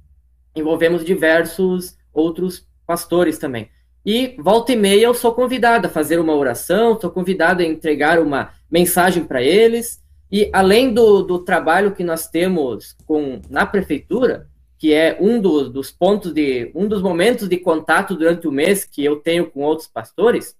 envolvemos diversos outros pastores também. E volta e meia eu sou convidado a fazer uma oração, sou convidado a entregar uma mensagem para eles, e além do, do trabalho que nós temos com na prefeitura, que é um dos, dos pontos de um dos momentos de contato durante o mês que eu tenho com outros pastores,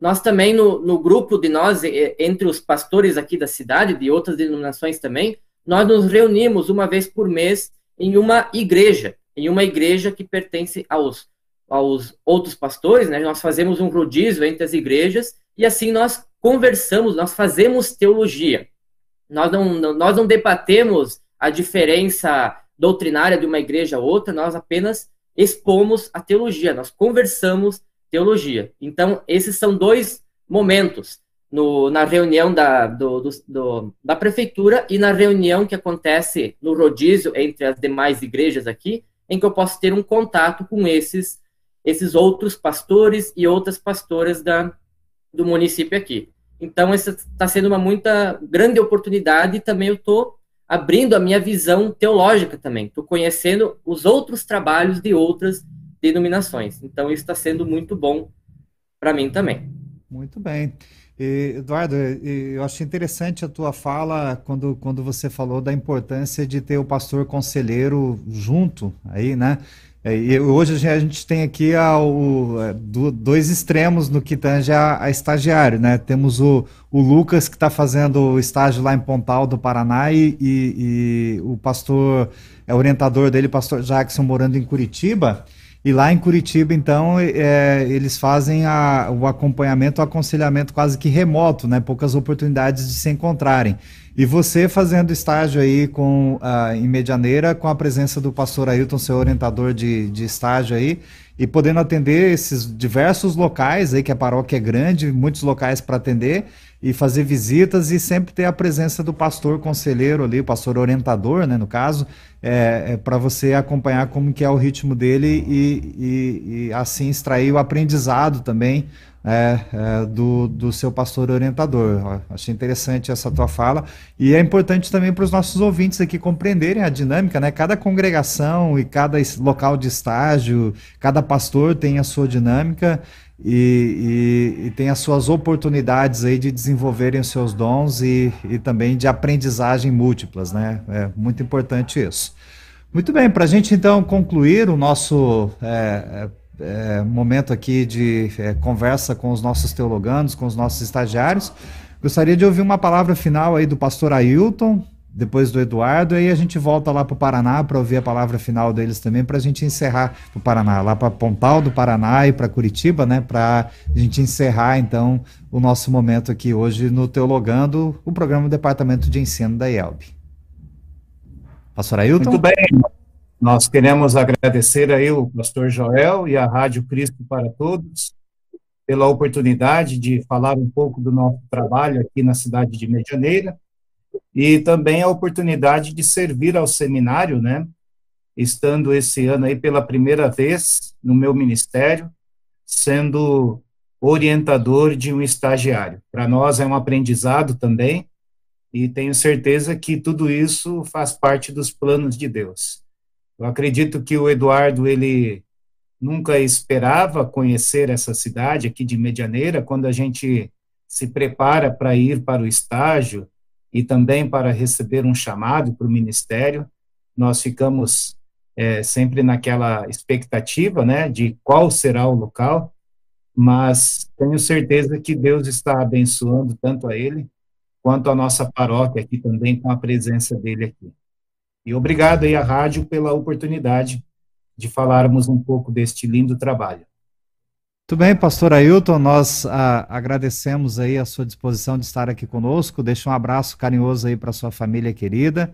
nós também no, no grupo de nós entre os pastores aqui da cidade, de outras denominações também, nós nos reunimos uma vez por mês em uma igreja, em uma igreja que pertence aos aos outros pastores, né? Nós fazemos um rodízio entre as igrejas e assim nós conversamos, nós fazemos teologia. Nós não, nós não debatemos a diferença doutrinária de uma igreja a outra, nós apenas expomos a teologia, nós conversamos teologia. Então, esses são dois momentos no, na reunião da, do, do, do, da prefeitura e na reunião que acontece no rodízio entre as demais igrejas aqui, em que eu posso ter um contato com esses, esses outros pastores e outras pastoras da, do município aqui. Então, essa está sendo uma muita grande oportunidade e também eu estou abrindo a minha visão teológica também. Estou conhecendo os outros trabalhos de outras denominações. Então, isso está sendo muito bom para mim também. Muito bem. Eduardo, eu achei interessante a tua fala quando, quando você falou da importância de ter o pastor conselheiro junto aí, né? É, e hoje a gente tem aqui a, o, é, do, dois extremos no que tange a, a estagiário, né? Temos o, o Lucas que está fazendo o estágio lá em Pontal do Paraná e, e, e o pastor, é orientador dele, pastor Jackson, morando em Curitiba. E lá em Curitiba, então, é, eles fazem a, o acompanhamento, o aconselhamento quase que remoto, né? Poucas oportunidades de se encontrarem. E você fazendo estágio aí com, uh, em Medianeira, com a presença do pastor Ailton, seu orientador de, de estágio aí, e podendo atender esses diversos locais aí, que a paróquia é grande, muitos locais para atender, e fazer visitas e sempre ter a presença do pastor conselheiro ali, o pastor orientador, né, no caso, é, é para você acompanhar como que é o ritmo dele e, e, e assim extrair o aprendizado também é, é, do, do seu pastor orientador. Achei interessante essa tua fala. E é importante também para os nossos ouvintes aqui compreenderem a dinâmica, né? Cada congregação e cada local de estágio, cada pastor tem a sua dinâmica e, e, e tem as suas oportunidades aí de desenvolverem os seus dons e, e também de aprendizagem múltiplas, né? É muito importante isso. Muito bem, para a gente então concluir o nosso é, é é, momento aqui de é, conversa com os nossos teologanos, com os nossos estagiários. Gostaria de ouvir uma palavra final aí do pastor Ailton, depois do Eduardo, aí a gente volta lá para o Paraná para ouvir a palavra final deles também, para a gente encerrar o Paraná, lá para Pontal do Paraná e para Curitiba, né, para a gente encerrar então o nosso momento aqui hoje no Teologando, o programa do Departamento de Ensino da IELB. Pastor Ailton? Muito bem, nós queremos agradecer aí o pastor Joel e a Rádio Cristo para Todos pela oportunidade de falar um pouco do nosso trabalho aqui na cidade de Medianeira e também a oportunidade de servir ao seminário, né? Estando esse ano aí pela primeira vez no meu ministério, sendo orientador de um estagiário. Para nós é um aprendizado também e tenho certeza que tudo isso faz parte dos planos de Deus. Eu acredito que o Eduardo, ele nunca esperava conhecer essa cidade aqui de Medianeira, quando a gente se prepara para ir para o estágio e também para receber um chamado para o ministério, nós ficamos é, sempre naquela expectativa, né, de qual será o local, mas tenho certeza que Deus está abençoando tanto a ele quanto a nossa paróquia aqui também com a presença dele aqui. E obrigado aí à rádio pela oportunidade de falarmos um pouco deste lindo trabalho. Muito bem, pastor Ailton, nós ah, agradecemos aí a sua disposição de estar aqui conosco, deixa um abraço carinhoso aí para sua família querida,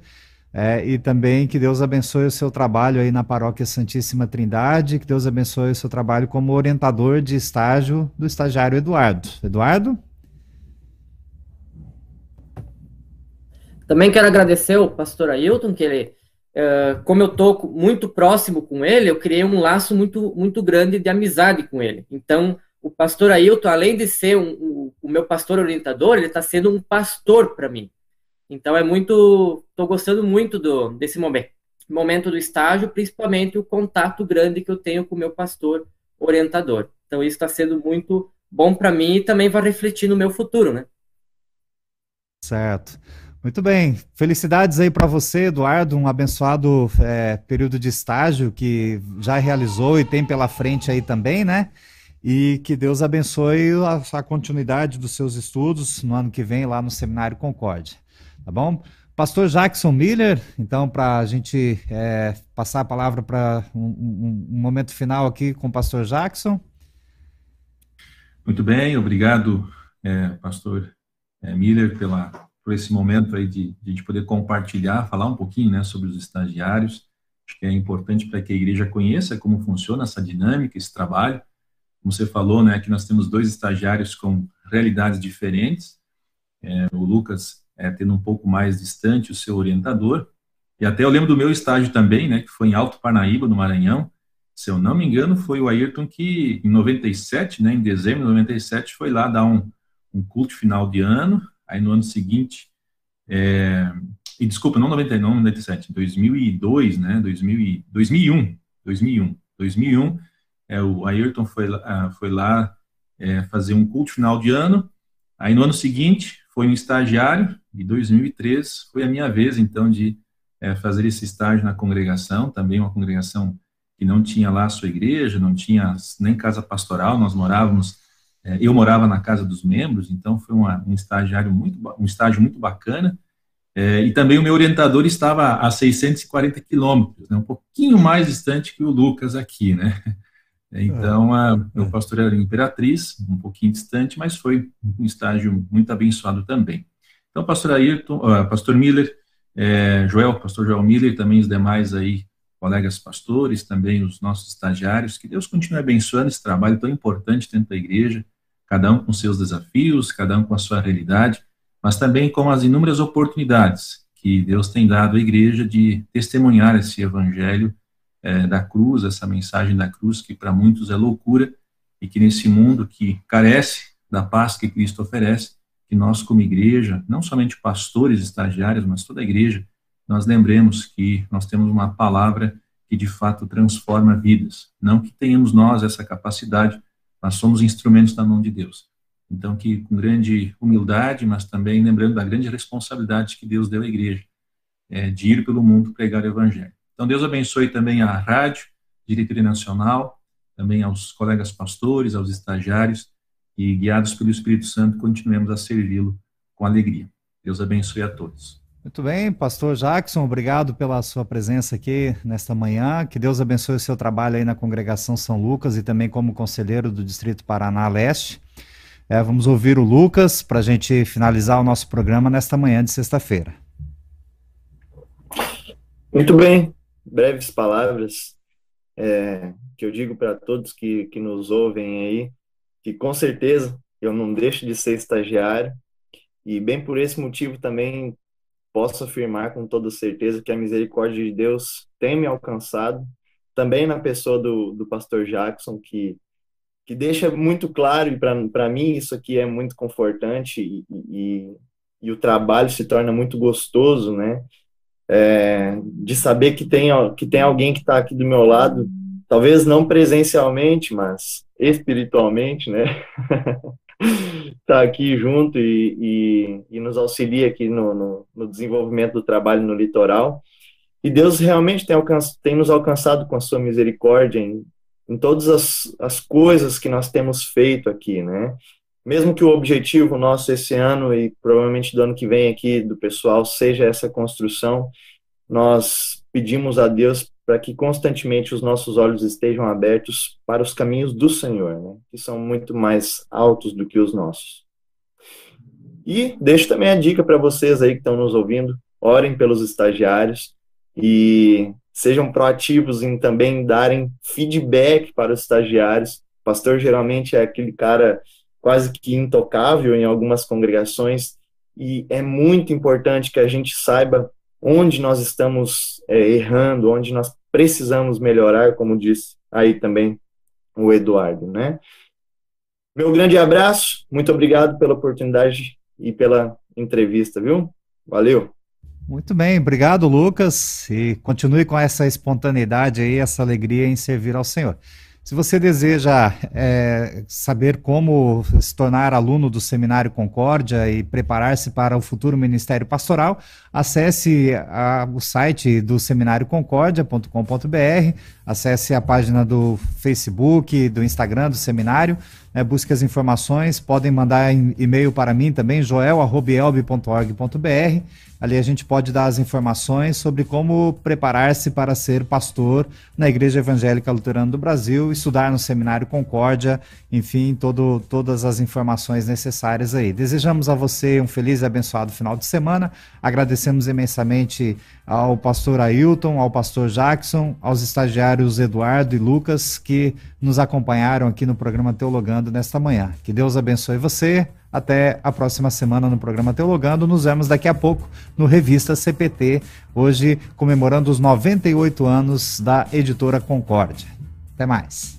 é, e também que Deus abençoe o seu trabalho aí na Paróquia Santíssima Trindade, que Deus abençoe o seu trabalho como orientador de estágio do estagiário Eduardo. Eduardo? Também quero agradecer ao pastor Ailton, que ele, uh, como eu estou muito próximo com ele, eu criei um laço muito, muito grande de amizade com ele. Então, o pastor Ailton, além de ser um, um, o meu pastor orientador, ele está sendo um pastor para mim. Então, é muito. Estou gostando muito do, desse momento, momento do estágio, principalmente o contato grande que eu tenho com o meu pastor orientador. Então, isso está sendo muito bom para mim e também vai refletir no meu futuro, né? Certo. Muito bem, felicidades aí para você, Eduardo, um abençoado é, período de estágio que já realizou e tem pela frente aí também, né? E que Deus abençoe a, a continuidade dos seus estudos no ano que vem lá no Seminário Concórdia, tá bom? Pastor Jackson Miller, então, para a gente é, passar a palavra para um, um, um momento final aqui com o pastor Jackson. Muito bem, obrigado, é, pastor é, Miller, pela por esse momento aí de, a gente poder compartilhar, falar um pouquinho, né, sobre os estagiários. Acho que é importante para que a igreja conheça como funciona essa dinâmica, esse trabalho. Como você falou, né, que nós temos dois estagiários com realidades diferentes. É, o Lucas é, tendo um pouco mais distante o seu orientador. E até eu lembro do meu estágio também, né, que foi em Alto Parnaíba, no Maranhão. Se eu não me engano, foi o Ayrton que, em 97, né, em dezembro de 97, foi lá dar um, um culto final de ano Aí no ano seguinte, é, e desculpa, não 99, não 97, 2002, né, 2000, 2001, 2001, 2001, é, o Ayrton foi, uh, foi lá é, fazer um culto final de ano, aí no ano seguinte foi um estagiário, e 2003 foi a minha vez, então, de é, fazer esse estágio na congregação, também uma congregação que não tinha lá a sua igreja, não tinha nem casa pastoral, nós morávamos eu morava na casa dos membros, então foi uma, um estagiário muito, um estágio muito bacana. É, e também o meu orientador estava a 640 quilômetros, né, um pouquinho mais distante que o Lucas aqui, né? Então, a, meu é. pastor era Imperatriz, um pouquinho distante, mas foi um estágio muito abençoado também. Então, pastor Ayrton, uh, pastor Miller, é, Joel, pastor Joel Miller, também os demais aí, colegas pastores, também os nossos estagiários, que Deus continue abençoando esse trabalho tão importante dentro da igreja, cada um com seus desafios, cada um com a sua realidade, mas também com as inúmeras oportunidades que Deus tem dado à igreja de testemunhar esse evangelho é, da cruz, essa mensagem da cruz, que para muitos é loucura, e que nesse mundo que carece da paz que Cristo oferece, que nós, como igreja, não somente pastores, estagiários, mas toda a igreja, nós lembremos que nós temos uma palavra que de fato transforma vidas. Não que tenhamos nós essa capacidade, mas somos instrumentos da mão de Deus. Então, que com grande humildade, mas também lembrando da grande responsabilidade que Deus deu à igreja, é, de ir pelo mundo pregar o evangelho. Então, Deus abençoe também a rádio, diretoria nacional, também aos colegas pastores, aos estagiários, e guiados pelo Espírito Santo, continuemos a servi-lo com alegria. Deus abençoe a todos. Muito bem, pastor Jackson, obrigado pela sua presença aqui nesta manhã. Que Deus abençoe o seu trabalho aí na congregação São Lucas e também como conselheiro do Distrito Paraná Leste. É, vamos ouvir o Lucas para a gente finalizar o nosso programa nesta manhã de sexta-feira. Muito bem, breves palavras é, que eu digo para todos que, que nos ouvem aí, que com certeza eu não deixo de ser estagiário, e bem por esse motivo também posso afirmar com toda certeza que a misericórdia de Deus tem me alcançado, também na pessoa do, do pastor Jackson, que, que deixa muito claro, e para mim isso aqui é muito confortante, e, e, e o trabalho se torna muito gostoso, né? é, de saber que tem, que tem alguém que está aqui do meu lado, talvez não presencialmente, mas espiritualmente, né? <laughs> Está aqui junto e, e, e, nos auxilia aqui no, no, no, desenvolvimento do trabalho no litoral. E Deus realmente tem, tem nos alcançado com a sua misericórdia em, em todas as, as coisas que nós temos feito aqui, né? mesmo que o objetivo nosso esse ano e provavelmente do ano que vem aqui do pessoal seja essa construção, nós pedimos a Deus para que constantemente os nossos olhos estejam abertos para os caminhos do Senhor, né? que são muito mais altos do que os nossos. E deixo também a dica para vocês aí que estão nos ouvindo, orem pelos estagiários e sejam proativos em também darem feedback para os estagiários. O pastor geralmente é aquele cara quase que intocável em algumas congregações, e é muito importante que a gente saiba onde nós estamos é, errando, onde nós precisamos melhorar, como disse aí também o Eduardo, né? Meu grande abraço, muito obrigado pela oportunidade e pela entrevista, viu? Valeu! Muito bem, obrigado, Lucas, e continue com essa espontaneidade aí, essa alegria em servir ao Senhor. Se você deseja é, saber como se tornar aluno do Seminário Concórdia e preparar-se para o futuro Ministério Pastoral, acesse a, o site do Seminário Concórdia.com.br, acesse a página do Facebook, do Instagram do Seminário, é, busque as informações, podem mandar e-mail para mim também, joel.elb.org.br Ali a gente pode dar as informações sobre como preparar-se para ser pastor na Igreja Evangélica Luterana do Brasil, estudar no Seminário Concórdia, enfim, todo, todas as informações necessárias aí. Desejamos a você um feliz e abençoado final de semana. Agradecemos imensamente ao pastor Ailton, ao pastor Jackson, aos estagiários Eduardo e Lucas que nos acompanharam aqui no programa Teologando nesta manhã. Que Deus abençoe você. Até a próxima semana no programa Teologando. Nos vemos daqui a pouco no Revista CPT, hoje comemorando os 98 anos da editora Concórdia. Até mais.